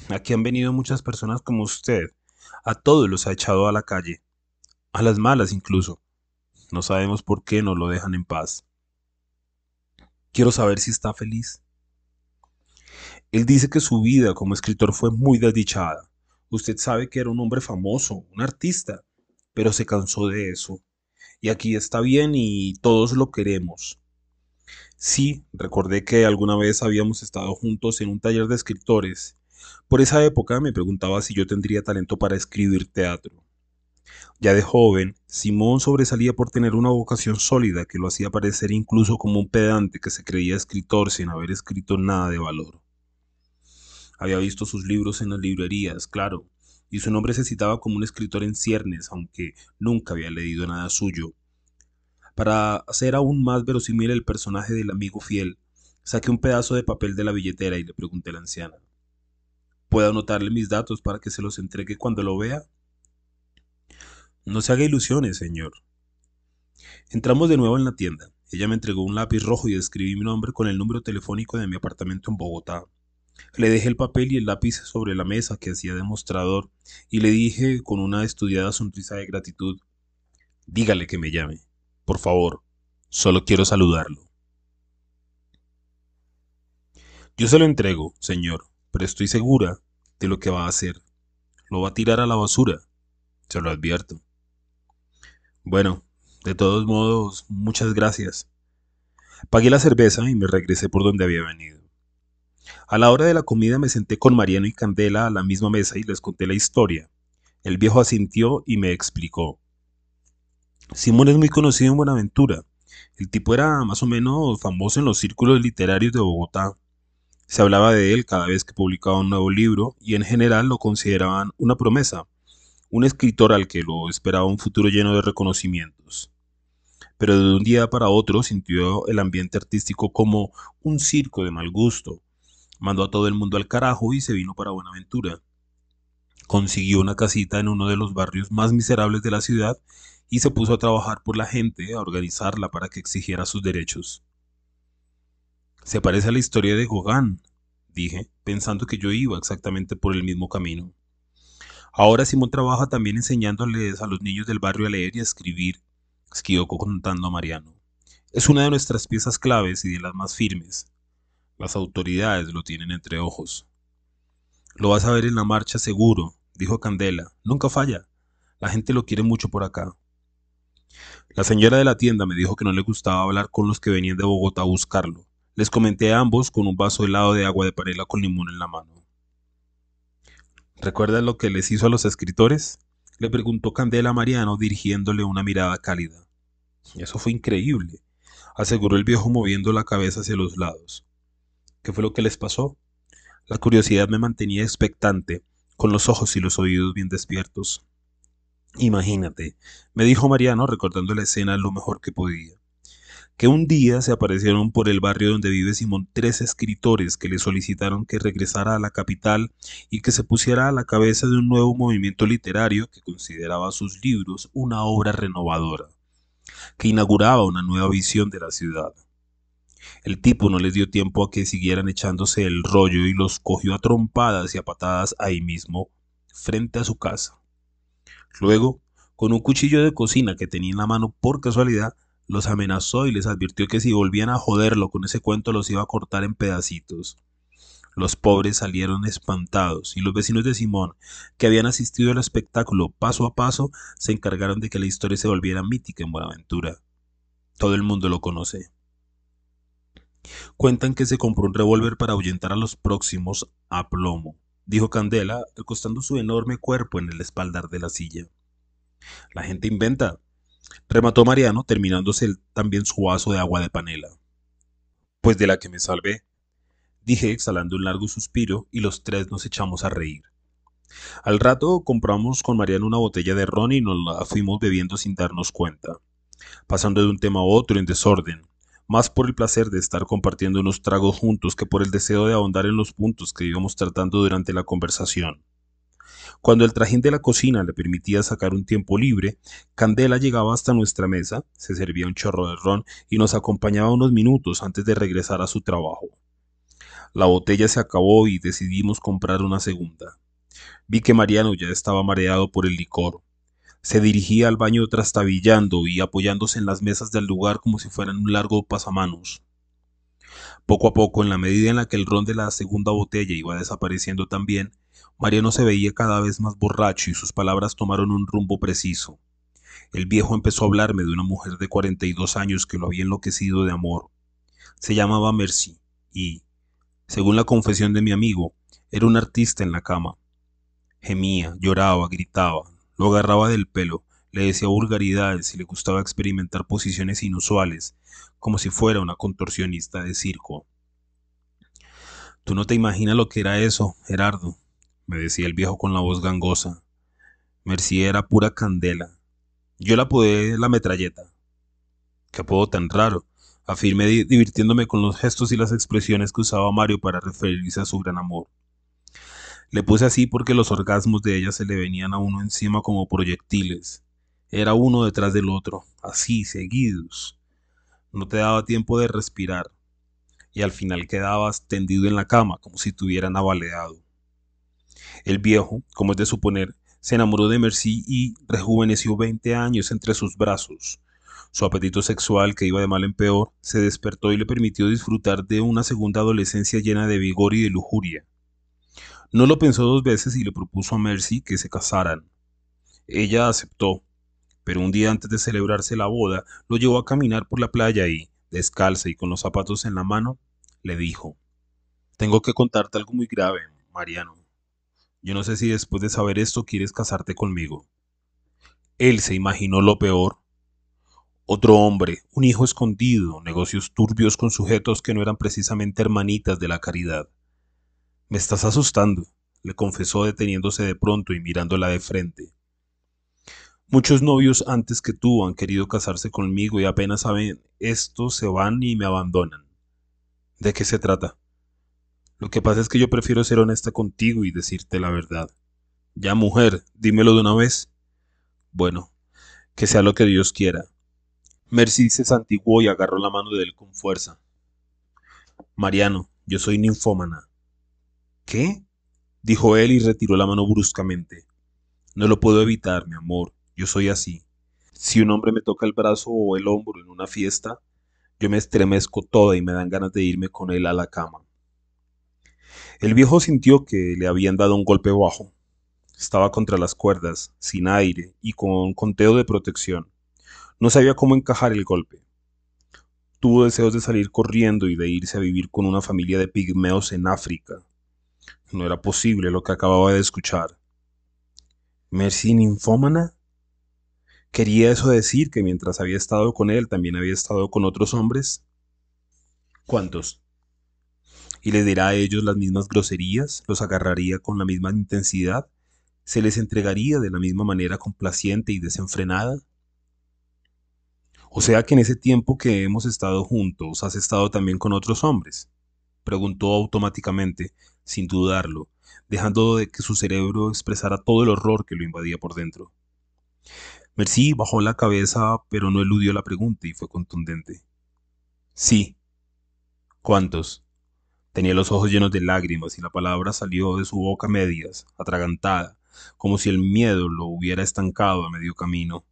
Speaker 1: Aquí han venido muchas personas como usted. A todos los ha echado a la calle. A las malas incluso. No sabemos por qué no lo dejan en paz. Quiero saber si está feliz. Él dice que su vida como escritor fue muy desdichada. Usted sabe que era un hombre famoso, un artista, pero se cansó de eso. Y aquí está bien y todos lo queremos. Sí, recordé que alguna vez habíamos estado juntos en un taller de escritores. Por esa época me preguntaba si yo tendría talento para escribir teatro. Ya de joven, Simón sobresalía por tener una vocación sólida que lo hacía parecer incluso como un pedante que se creía escritor sin haber escrito nada de valor. Había visto sus libros en las librerías, claro, y su nombre se citaba como un escritor en ciernes, aunque nunca había leído nada suyo. Para hacer aún más verosímil el personaje del amigo fiel, saqué un pedazo de papel de la billetera y le pregunté a la anciana. ¿Puedo anotarle mis datos para que se los entregue cuando lo vea? No se haga ilusiones, señor. Entramos de nuevo en la tienda. Ella me entregó un lápiz rojo y escribí mi nombre con el número telefónico de mi apartamento en Bogotá. Le dejé el papel y el lápiz sobre la mesa que hacía de mostrador y le dije con una estudiada sonrisa de gratitud, dígale que me llame. Por favor, solo quiero saludarlo. Yo se lo entrego, señor, pero estoy segura de lo que va a hacer. Lo va a tirar a la basura. Se lo advierto. Bueno, de todos modos, muchas gracias. Pagué la cerveza y me regresé por donde había venido. A la hora de la comida me senté con Mariano y Candela a la misma mesa y les conté la historia. El viejo asintió y me explicó. Simón es muy conocido en Buenaventura. El tipo era más o menos famoso en los círculos literarios de Bogotá. Se hablaba de él cada vez que publicaba un nuevo libro y en general lo consideraban una promesa, un escritor al que lo esperaba un futuro lleno de reconocimientos. Pero de un día para otro sintió el ambiente artístico como un circo de mal gusto. Mandó a todo el mundo al carajo y se vino para Buenaventura. Consiguió una casita en uno de los barrios más miserables de la ciudad y se puso a trabajar por la gente, a organizarla para que exigiera sus derechos. Se parece a la historia de Gauguin, dije, pensando que yo iba exactamente por el mismo camino. Ahora Simón trabaja también enseñándoles a los niños del barrio a leer y a escribir, siguió contando a Mariano. Es una de nuestras piezas claves y de las más firmes. Las autoridades lo tienen entre ojos. Lo vas a ver en la marcha seguro, dijo Candela. Nunca falla. La gente lo quiere mucho por acá. La señora de la tienda me dijo que no le gustaba hablar con los que venían de Bogotá a buscarlo. Les comenté a ambos con un vaso helado de agua de panela con limón en la mano. ¿Recuerdas lo que les hizo a los escritores? Le preguntó Candela a Mariano dirigiéndole una mirada cálida. Eso fue increíble, aseguró el viejo moviendo la cabeza hacia los lados. ¿Qué fue lo que les pasó? La curiosidad me mantenía expectante, con los ojos y los oídos bien despiertos. Imagínate, me dijo Mariano recordando la escena lo mejor que podía que un día se aparecieron por el barrio donde vive Simón tres escritores que le solicitaron que regresara a la capital y que se pusiera a la cabeza de un nuevo movimiento literario que consideraba sus libros una obra renovadora, que inauguraba una nueva visión de la ciudad. El tipo no les dio tiempo a que siguieran echándose el rollo y los cogió a trompadas y a patadas ahí mismo, frente a su casa. Luego, con un cuchillo de cocina que tenía en la mano por casualidad, los amenazó y les advirtió que si volvían a joderlo con ese cuento los iba a cortar en pedacitos. Los pobres salieron espantados y los vecinos de Simón, que habían asistido al espectáculo paso a paso, se encargaron de que la historia se volviera mítica en Buenaventura. Todo el mundo lo conoce. Cuentan que se compró un revólver para ahuyentar a los próximos a plomo, dijo Candela, recostando su enorme cuerpo en el espaldar de la silla. La gente inventa, remató Mariano, terminándose también su vaso de agua de panela. Pues de la que me salvé, dije exhalando un largo suspiro y los tres nos echamos a reír. Al rato compramos con Mariano una botella de ron y nos la fuimos bebiendo sin darnos cuenta, pasando de un tema a otro en desorden, más por el placer de estar compartiendo unos tragos juntos que por el deseo de ahondar en los puntos que íbamos tratando durante la conversación. Cuando el trajín de la cocina le permitía sacar un tiempo libre, Candela llegaba hasta nuestra mesa, se servía un chorro de ron y nos acompañaba unos minutos antes de regresar a su trabajo. La botella se acabó y decidimos comprar una segunda. Vi que Mariano ya estaba mareado por el licor. Se dirigía al baño trastabillando y apoyándose en las mesas del lugar como si fueran un largo pasamanos. Poco a poco, en la medida en la que el ron de la segunda botella iba desapareciendo también, Mariano se veía cada vez más borracho y sus palabras tomaron un rumbo preciso. El viejo empezó a hablarme de una mujer de 42 años que lo había enloquecido de amor. Se llamaba Mercy y, según la confesión de mi amigo, era un artista en la cama. Gemía, lloraba, gritaba, lo agarraba del pelo, le decía vulgaridades y le gustaba experimentar posiciones inusuales, como si fuera una contorsionista de circo. Tú no te imaginas lo que era eso, Gerardo, me decía el viejo con la voz gangosa. Mercy era pura candela. Yo la apodé la metralleta. Qué apodo tan raro, afirmé divirtiéndome con los gestos y las expresiones que usaba Mario para referirse a su gran amor. Le puse así porque los orgasmos de ella se le venían a uno encima como proyectiles. Era uno detrás del otro, así, seguidos. No te daba tiempo de respirar, y al final quedabas tendido en la cama como si te hubieran avaleado. El viejo, como es de suponer, se enamoró de Mercy y rejuveneció 20 años entre sus brazos. Su apetito sexual, que iba de mal en peor, se despertó y le permitió disfrutar de una segunda adolescencia llena de vigor y de lujuria. No lo pensó dos veces y le propuso a Mercy que se casaran. Ella aceptó, pero un día antes de celebrarse la boda, lo llevó a caminar por la playa y, descalza y con los zapatos en la mano, le dijo, Tengo que contarte algo muy grave, Mariano. Yo no sé si después de saber esto quieres casarte conmigo. Él se imaginó lo peor. Otro hombre, un hijo escondido, negocios turbios con sujetos que no eran precisamente hermanitas de la caridad. Me estás asustando, le confesó deteniéndose de pronto y mirándola de frente. Muchos novios antes que tú han querido casarse conmigo y apenas saben esto se van y me abandonan. ¿De qué se trata? Lo que pasa es que yo prefiero ser honesta contigo y decirte la verdad. Ya, mujer, dímelo de una vez. Bueno, que sea lo que Dios quiera. Mercy se santiguó y agarró la mano de él con fuerza. Mariano, yo soy ninfómana. ¿Qué? dijo él y retiró la mano bruscamente. No lo puedo evitar, mi amor, yo soy así. Si un hombre me toca el brazo o el hombro en una fiesta, yo me estremezco toda y me dan ganas de irme con él a la cama. El viejo sintió que le habían dado un golpe bajo. Estaba contra las cuerdas, sin aire y con conteo de protección. No sabía cómo encajar el golpe. Tuvo deseos de salir corriendo y de irse a vivir con una familia de pigmeos en África. No era posible lo que acababa de escuchar. ¿Mercy ninfómana? ¿Quería eso decir que mientras había estado con él también había estado con otros hombres? ¿Cuántos? ¿Y le dirá a ellos las mismas groserías? ¿Los agarraría con la misma intensidad? ¿Se les entregaría de la misma manera complaciente y desenfrenada? O sea que en ese tiempo que hemos estado juntos has estado también con otros hombres, preguntó automáticamente, sin dudarlo, dejando de que su cerebro expresara todo el horror que lo invadía por dentro. Merci bajó la cabeza, pero no eludió la pregunta y fue contundente. Sí. ¿Cuántos? Tenía los ojos llenos de lágrimas y la palabra salió de su boca medias, atragantada, como si el miedo lo hubiera estancado a medio camino.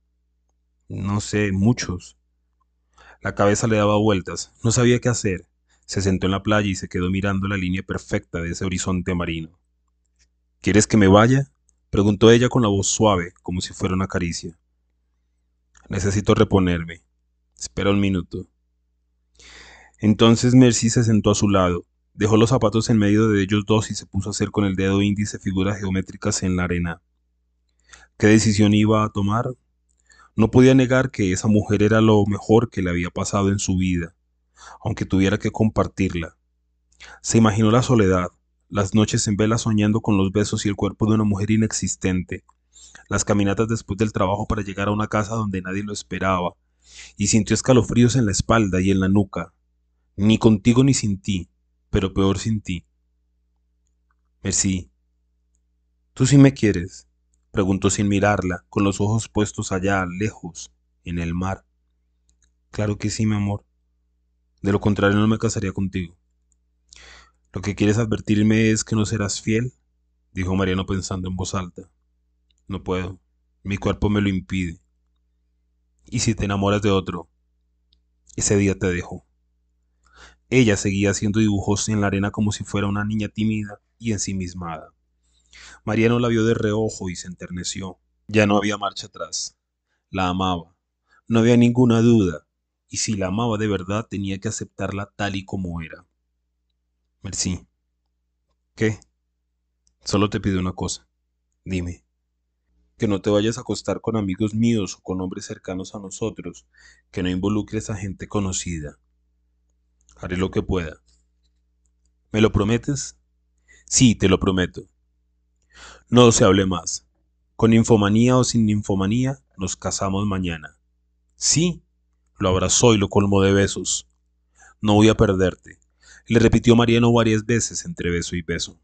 Speaker 1: No sé, muchos. La cabeza le daba vueltas, no sabía qué hacer. Se sentó en la playa y se quedó mirando la línea perfecta de ese horizonte marino. ¿Quieres que me vaya? preguntó ella con la voz suave, como si fuera una caricia. Necesito reponerme. Espera un minuto. Entonces Mercy se sentó a su lado, dejó los zapatos en medio de ellos dos y se puso a hacer con el dedo índice figuras geométricas en la arena. ¿Qué decisión iba a tomar? No podía negar que esa mujer era lo mejor que le había pasado en su vida, aunque tuviera que compartirla. Se imaginó la soledad, las noches en vela soñando con los besos y el cuerpo de una mujer inexistente, las caminatas después del trabajo para llegar a una casa donde nadie lo esperaba, y sintió escalofríos en la espalda y en la nuca. Ni contigo ni sin ti, pero peor sin ti. Merci. ¿Tú sí me quieres? preguntó sin mirarla, con los ojos puestos allá, lejos, en el mar. Claro que sí, mi amor. De lo contrario no me casaría contigo. Lo que quieres advertirme es que no serás fiel, dijo Mariano pensando en voz alta. No puedo. Mi cuerpo me lo impide. ¿Y si te enamoras de otro? Ese día te dejo. Ella seguía haciendo dibujos en la arena como si fuera una niña tímida y ensimismada. Mariano la vio de reojo y se enterneció. Ya no había marcha atrás. La amaba. No había ninguna duda. Y si la amaba de verdad tenía que aceptarla tal y como era. Merci. ¿Qué? Solo te pido una cosa. Dime que no te vayas a acostar con amigos míos o con hombres cercanos a nosotros, que no involucres a gente conocida. Haré lo que pueda. ¿Me lo prometes? Sí, te lo prometo. No se hable más. Con infomanía o sin infomanía, nos casamos mañana. Sí, lo abrazó y lo colmó de besos. No voy a perderte, le repitió Mariano varias veces entre beso y beso.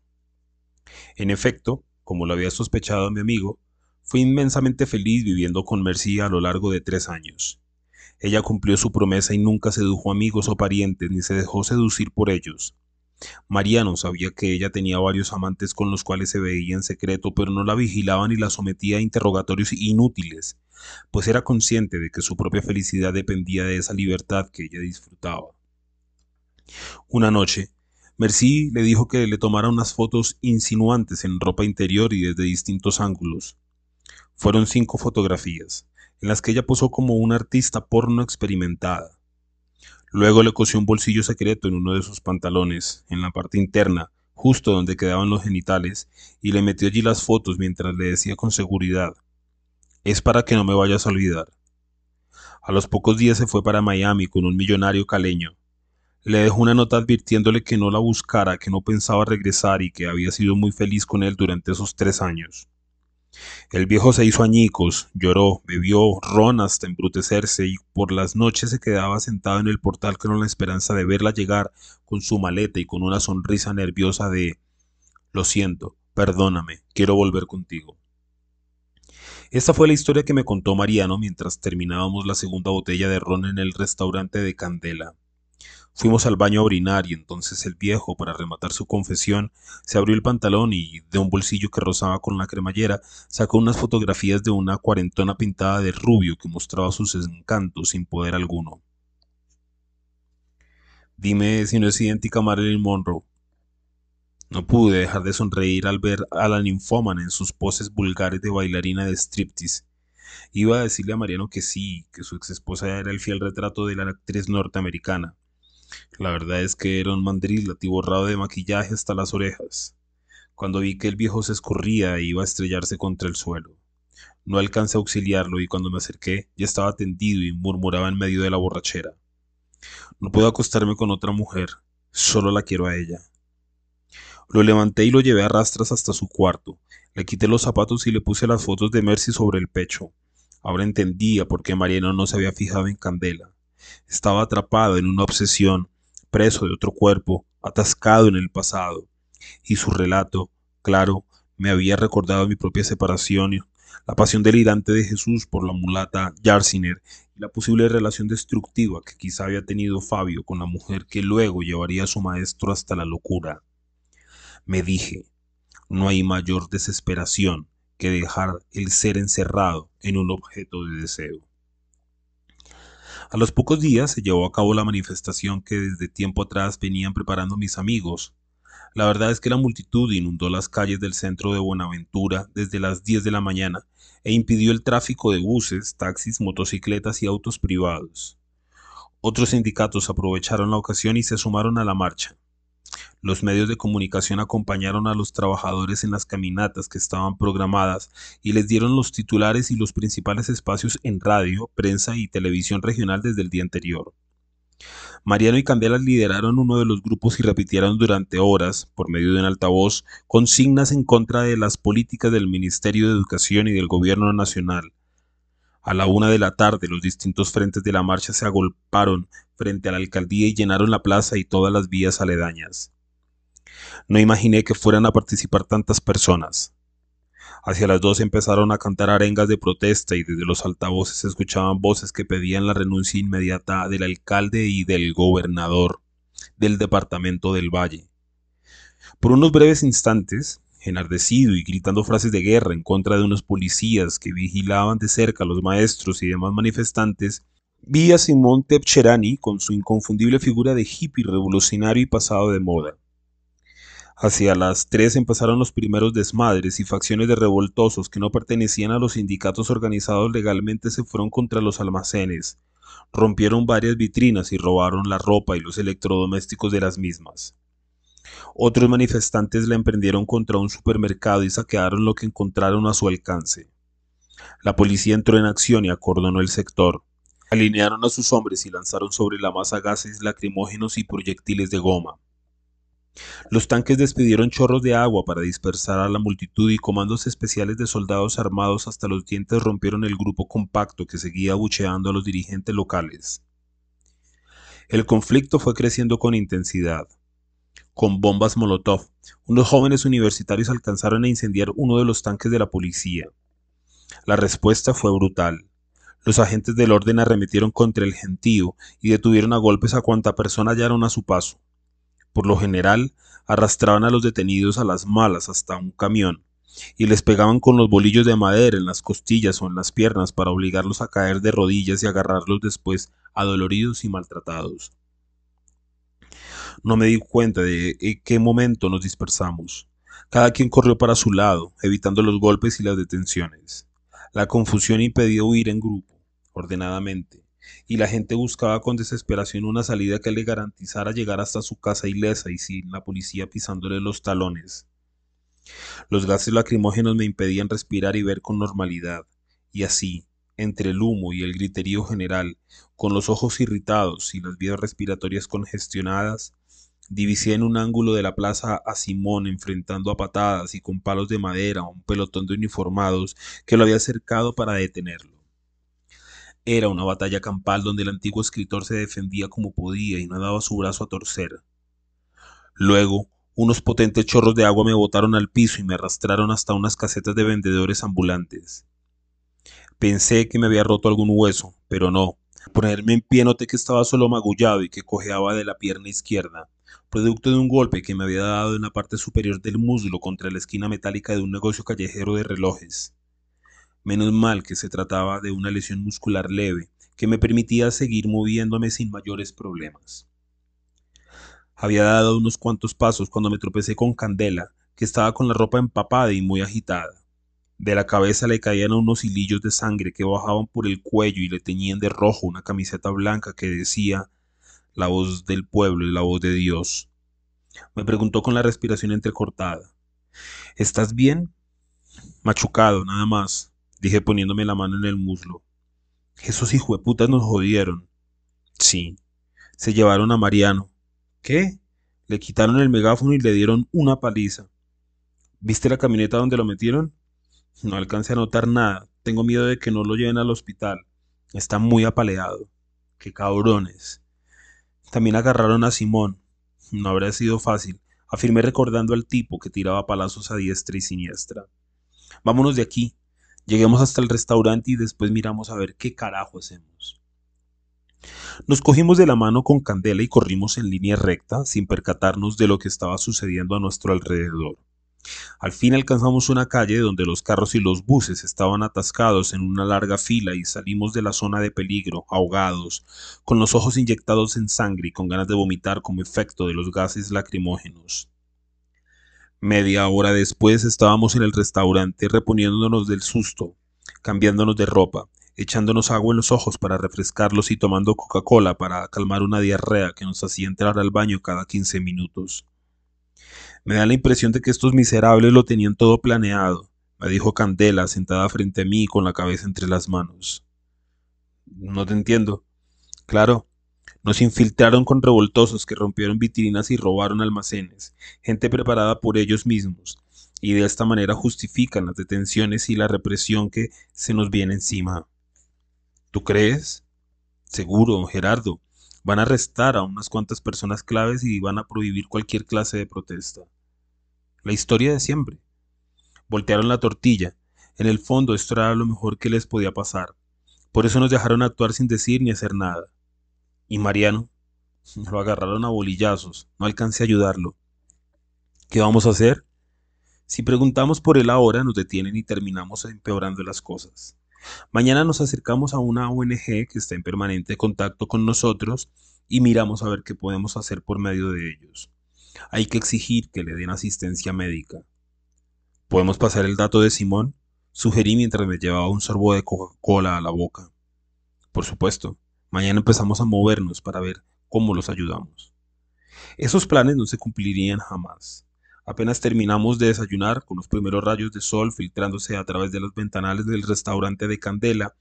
Speaker 1: En efecto, como lo había sospechado mi amigo, fue inmensamente feliz viviendo con Mercy a lo largo de tres años. Ella cumplió su promesa y nunca sedujo amigos o parientes ni se dejó seducir por ellos. Mariano sabía que ella tenía varios amantes con los cuales se veía en secreto, pero no la vigilaba ni la sometía a interrogatorios inútiles, pues era consciente de que su propia felicidad dependía de esa libertad que ella disfrutaba. Una noche, Mercy le dijo que le tomara unas fotos insinuantes en ropa interior y desde distintos ángulos. Fueron cinco fotografías, en las que ella posó como una artista porno experimentada. Luego le cosió un bolsillo secreto en uno de sus pantalones, en la parte interna, justo donde quedaban los genitales, y le metió allí las fotos mientras le decía con seguridad, es para que no me vayas a olvidar. A los pocos días se fue para Miami con un millonario caleño. Le dejó una nota advirtiéndole que no la buscara, que no pensaba regresar y que había sido muy feliz con él durante esos tres años. El viejo se hizo añicos, lloró, bebió ron hasta embrutecerse y por las noches se quedaba sentado en el portal con la esperanza de verla llegar con su maleta y con una sonrisa nerviosa de Lo siento, perdóname, quiero volver contigo. Esta fue la historia que me contó Mariano mientras terminábamos la segunda botella de ron en el restaurante de Candela. Fuimos al baño a orinar y entonces el viejo, para rematar su confesión, se abrió el pantalón y, de un bolsillo que rozaba con la cremallera, sacó unas fotografías de una cuarentona pintada de rubio que mostraba sus encantos sin poder alguno. Dime si no es idéntica a Marilyn Monroe. No pude dejar de sonreír al ver a la ninfómana en sus poses vulgares de bailarina de striptease. Iba a decirle a Mariano que sí, que su ex esposa era el fiel retrato de la actriz norteamericana, la verdad es que era un mandril atiborrado de maquillaje hasta las orejas. Cuando vi que el viejo se escurría e iba a estrellarse contra el suelo. No alcancé a auxiliarlo y cuando me acerqué ya estaba tendido y murmuraba en medio de la borrachera. No puedo acostarme con otra mujer, solo la quiero a ella. Lo levanté y lo llevé a rastras hasta su cuarto. Le quité los zapatos y le puse las fotos de Mercy sobre el pecho. Ahora entendía por qué Mariano no se había fijado en Candela. Estaba atrapado en una obsesión, preso de otro cuerpo, atascado en el pasado. Y su relato, claro, me había recordado mi propia separación, la pasión delirante de Jesús por la mulata Yarsiner y la posible relación destructiva que quizá había tenido Fabio con la mujer que luego llevaría a su maestro hasta la locura. Me dije, no hay mayor desesperación que dejar el ser encerrado en un objeto de deseo. A los pocos días se llevó a cabo la manifestación que desde tiempo atrás venían preparando mis amigos. La verdad es que la multitud inundó las calles del centro de Buenaventura desde las 10 de la mañana e impidió el tráfico de buses, taxis, motocicletas y autos privados. Otros sindicatos aprovecharon la ocasión y se sumaron a la marcha. Los medios de comunicación acompañaron a los trabajadores en las caminatas que estaban programadas y les dieron los titulares y los principales espacios en radio, prensa y televisión regional desde el día anterior. Mariano y Candela lideraron uno de los grupos y repitieron durante horas, por medio de un altavoz, consignas en contra de las políticas del Ministerio de Educación y del Gobierno Nacional. A la una de la tarde, los distintos frentes de la marcha se agolparon frente a la alcaldía y llenaron la plaza y todas las vías aledañas. No imaginé que fueran a participar tantas personas. Hacia las dos empezaron a cantar arengas de protesta y desde los altavoces se escuchaban voces que pedían la renuncia inmediata del alcalde y del gobernador del departamento del Valle. Por unos breves instantes, enardecido y gritando frases de guerra en contra de unos policías que vigilaban de cerca a los maestros y demás manifestantes, vi a Simón Tepcherani con su inconfundible figura de hippie revolucionario y pasado de moda. Hacia las tres empezaron los primeros desmadres y facciones de revoltosos que no pertenecían a los sindicatos organizados legalmente se fueron contra los almacenes, rompieron varias vitrinas y robaron la ropa y los electrodomésticos de las mismas. Otros manifestantes la emprendieron contra un supermercado y saquearon lo que encontraron a su alcance. La policía entró en acción y acordonó el sector. Alinearon a sus hombres y lanzaron sobre la masa gases lacrimógenos y proyectiles de goma. Los tanques despidieron chorros de agua para dispersar a la multitud y comandos especiales de soldados armados hasta los dientes rompieron el grupo compacto que seguía abucheando a los dirigentes locales. El conflicto fue creciendo con intensidad. Con bombas Molotov, unos jóvenes universitarios alcanzaron a incendiar uno de los tanques de la policía. La respuesta fue brutal. Los agentes del orden arremetieron contra el gentío y detuvieron a golpes a cuanta persona hallaron a su paso. Por lo general, arrastraban a los detenidos a las malas hasta un camión y les pegaban con los bolillos de madera en las costillas o en las piernas para obligarlos a caer de rodillas y agarrarlos después adoloridos y maltratados. No me di cuenta de en qué momento nos dispersamos. Cada quien corrió para su lado, evitando los golpes y las detenciones. La confusión impedía huir en grupo, ordenadamente y la gente buscaba con desesperación una salida que le garantizara llegar hasta su casa ilesa y sin la policía pisándole los talones. Los gases lacrimógenos me impedían respirar y ver con normalidad, y así, entre el humo y el griterío general, con los ojos irritados y las vías respiratorias congestionadas, divisé en un ángulo de la plaza a Simón enfrentando a patadas y con palos de madera a un pelotón de uniformados que lo había cercado para detenerlo. Era una batalla campal donde el antiguo escritor se defendía como podía y no daba su brazo a torcer. Luego, unos potentes chorros de agua me botaron al piso y me arrastraron hasta unas casetas de vendedores ambulantes. Pensé que me había roto algún hueso, pero no. ponerme en pie noté que estaba solo magullado y que cojeaba de la pierna izquierda, producto de un golpe que me había dado en la parte superior del muslo contra la esquina metálica de un negocio callejero de relojes. Menos mal que se trataba de una lesión muscular leve, que me permitía seguir moviéndome sin mayores problemas. Había dado unos cuantos pasos cuando me tropecé con Candela, que estaba con la ropa empapada y muy agitada. De la cabeza le caían unos hilillos de sangre que bajaban por el cuello y le teñían de rojo una camiseta blanca que decía la voz del pueblo y la voz de Dios. Me preguntó con la respiración entrecortada. ¿Estás bien? Machucado, nada más, dije poniéndome la mano en el muslo. Esos hijueputas nos jodieron. Sí. Se llevaron a Mariano. ¿Qué? Le quitaron el megáfono y le dieron una paliza. ¿Viste la camioneta donde lo metieron? No alcancé a notar nada. Tengo miedo de que no lo lleven al hospital. Está muy apaleado. Qué cabrones. También agarraron a Simón. No habría sido fácil, afirmé recordando al tipo que tiraba palazos a diestra y siniestra. Vámonos de aquí. Lleguemos hasta el restaurante y después miramos a ver qué carajo hacemos. Nos cogimos de la mano con candela y corrimos en línea recta sin percatarnos de lo que estaba sucediendo a nuestro alrededor. Al fin alcanzamos una calle donde los carros y los buses estaban atascados en una larga fila y salimos de la zona de peligro, ahogados, con los ojos inyectados en sangre y con ganas de vomitar como efecto de los gases lacrimógenos. Media hora después estábamos en el restaurante reponiéndonos del susto, cambiándonos de ropa, echándonos agua en los ojos para refrescarlos y tomando Coca-Cola para calmar una diarrea que nos hacía entrar al baño cada quince minutos. Me da la impresión de que estos miserables lo tenían todo planeado, me dijo Candela sentada frente a mí con la cabeza entre las manos. No te entiendo. Claro, nos infiltraron con revoltosos que rompieron vitrinas y robaron almacenes, gente preparada por ellos mismos, y de esta manera justifican las detenciones y la represión que se nos viene encima. ¿Tú crees? Seguro, Gerardo. Van a arrestar a unas cuantas personas claves y van a prohibir cualquier clase de protesta. La historia de siempre. Voltearon la tortilla. En el fondo esto era lo mejor que les podía pasar. Por eso nos dejaron actuar sin decir ni hacer nada. Y Mariano, lo agarraron a bolillazos. No alcancé a ayudarlo. ¿Qué vamos a hacer? Si preguntamos por él ahora, nos detienen y terminamos empeorando las cosas. Mañana nos acercamos a una ONG que está en permanente contacto con nosotros y miramos a ver qué podemos hacer por medio de ellos. Hay que exigir que le den asistencia médica. ¿Podemos pasar el dato de Simón? Sugerí mientras me llevaba un sorbo de Coca-Cola a la boca. Por supuesto, mañana empezamos a movernos para ver cómo los ayudamos. Esos planes no se cumplirían jamás. Apenas terminamos de desayunar con los primeros rayos de sol filtrándose a través de los ventanales del restaurante de Candela,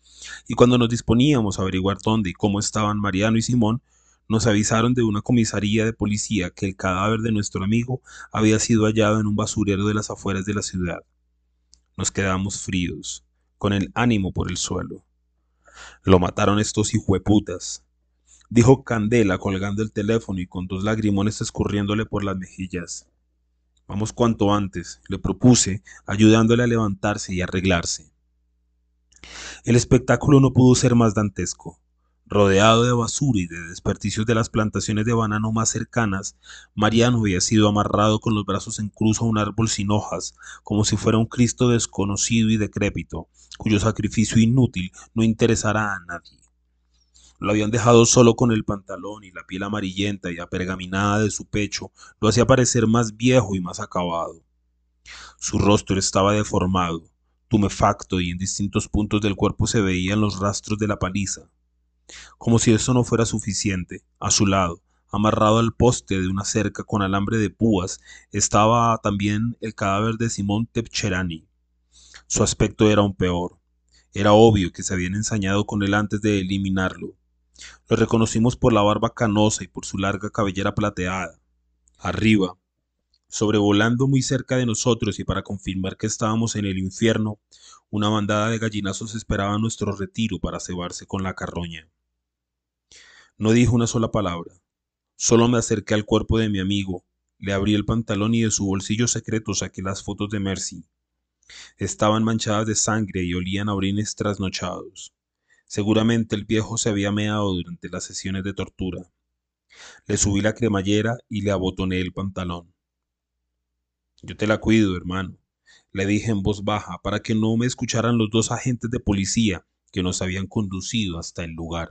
Speaker 1: y cuando nos disponíamos a averiguar dónde y cómo estaban Mariano y Simón, nos avisaron de una comisaría de policía que el cadáver de nuestro amigo había sido hallado en un basurero de las afueras de la ciudad. Nos quedamos fríos, con el ánimo por el suelo. Lo mataron estos hijueputas, dijo Candela colgando el teléfono y con dos lagrimones escurriéndole por las mejillas. Vamos cuanto antes, le propuse, ayudándole a levantarse y arreglarse. El espectáculo no pudo ser más dantesco. Rodeado de basura y de desperdicios de las plantaciones de banano más cercanas, Mariano había sido amarrado con los brazos en cruz a un árbol sin hojas, como si fuera un Cristo desconocido y decrépito, cuyo sacrificio inútil no interesará a nadie. Lo habían dejado solo con el pantalón y la piel amarillenta y apergaminada de su pecho lo hacía parecer más viejo y más acabado. Su rostro estaba deformado, tumefacto y en distintos puntos del cuerpo se veían los rastros de la paliza. Como si eso no fuera suficiente, a su lado, amarrado al poste de una cerca con alambre de púas, estaba también el cadáver de Simón Tepcherani. Su aspecto era aún peor. Era obvio que se habían ensañado con él antes de eliminarlo. Lo reconocimos por la barba canosa y por su larga cabellera plateada. Arriba, sobrevolando muy cerca de nosotros y para confirmar que estábamos en el infierno, una bandada de gallinazos esperaba nuestro retiro para cebarse con la carroña. No dijo una sola palabra. Solo me acerqué al cuerpo de mi amigo, le abrí el pantalón y de su bolsillo secreto saqué las fotos de Mercy. Estaban manchadas de sangre y olían a orines trasnochados. Seguramente el viejo se había meado durante las sesiones de tortura. Le subí la cremallera y le abotoné el pantalón. Yo te la cuido, hermano, le dije en voz baja para que no me escucharan los dos agentes de policía que nos habían conducido hasta el lugar.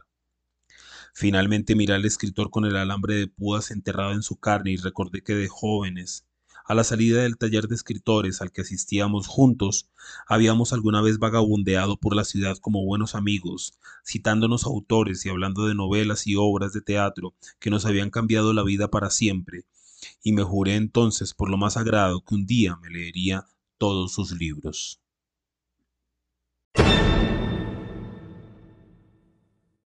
Speaker 1: Finalmente miré al escritor con el alambre de púas enterrado en su carne y recordé que de jóvenes, a la salida del taller de escritores al que asistíamos juntos, habíamos alguna vez vagabundeado por la ciudad como buenos amigos, citándonos autores y hablando de novelas y obras de teatro que nos habían cambiado la vida para siempre, y me juré entonces por lo más sagrado que un día me leería todos sus libros.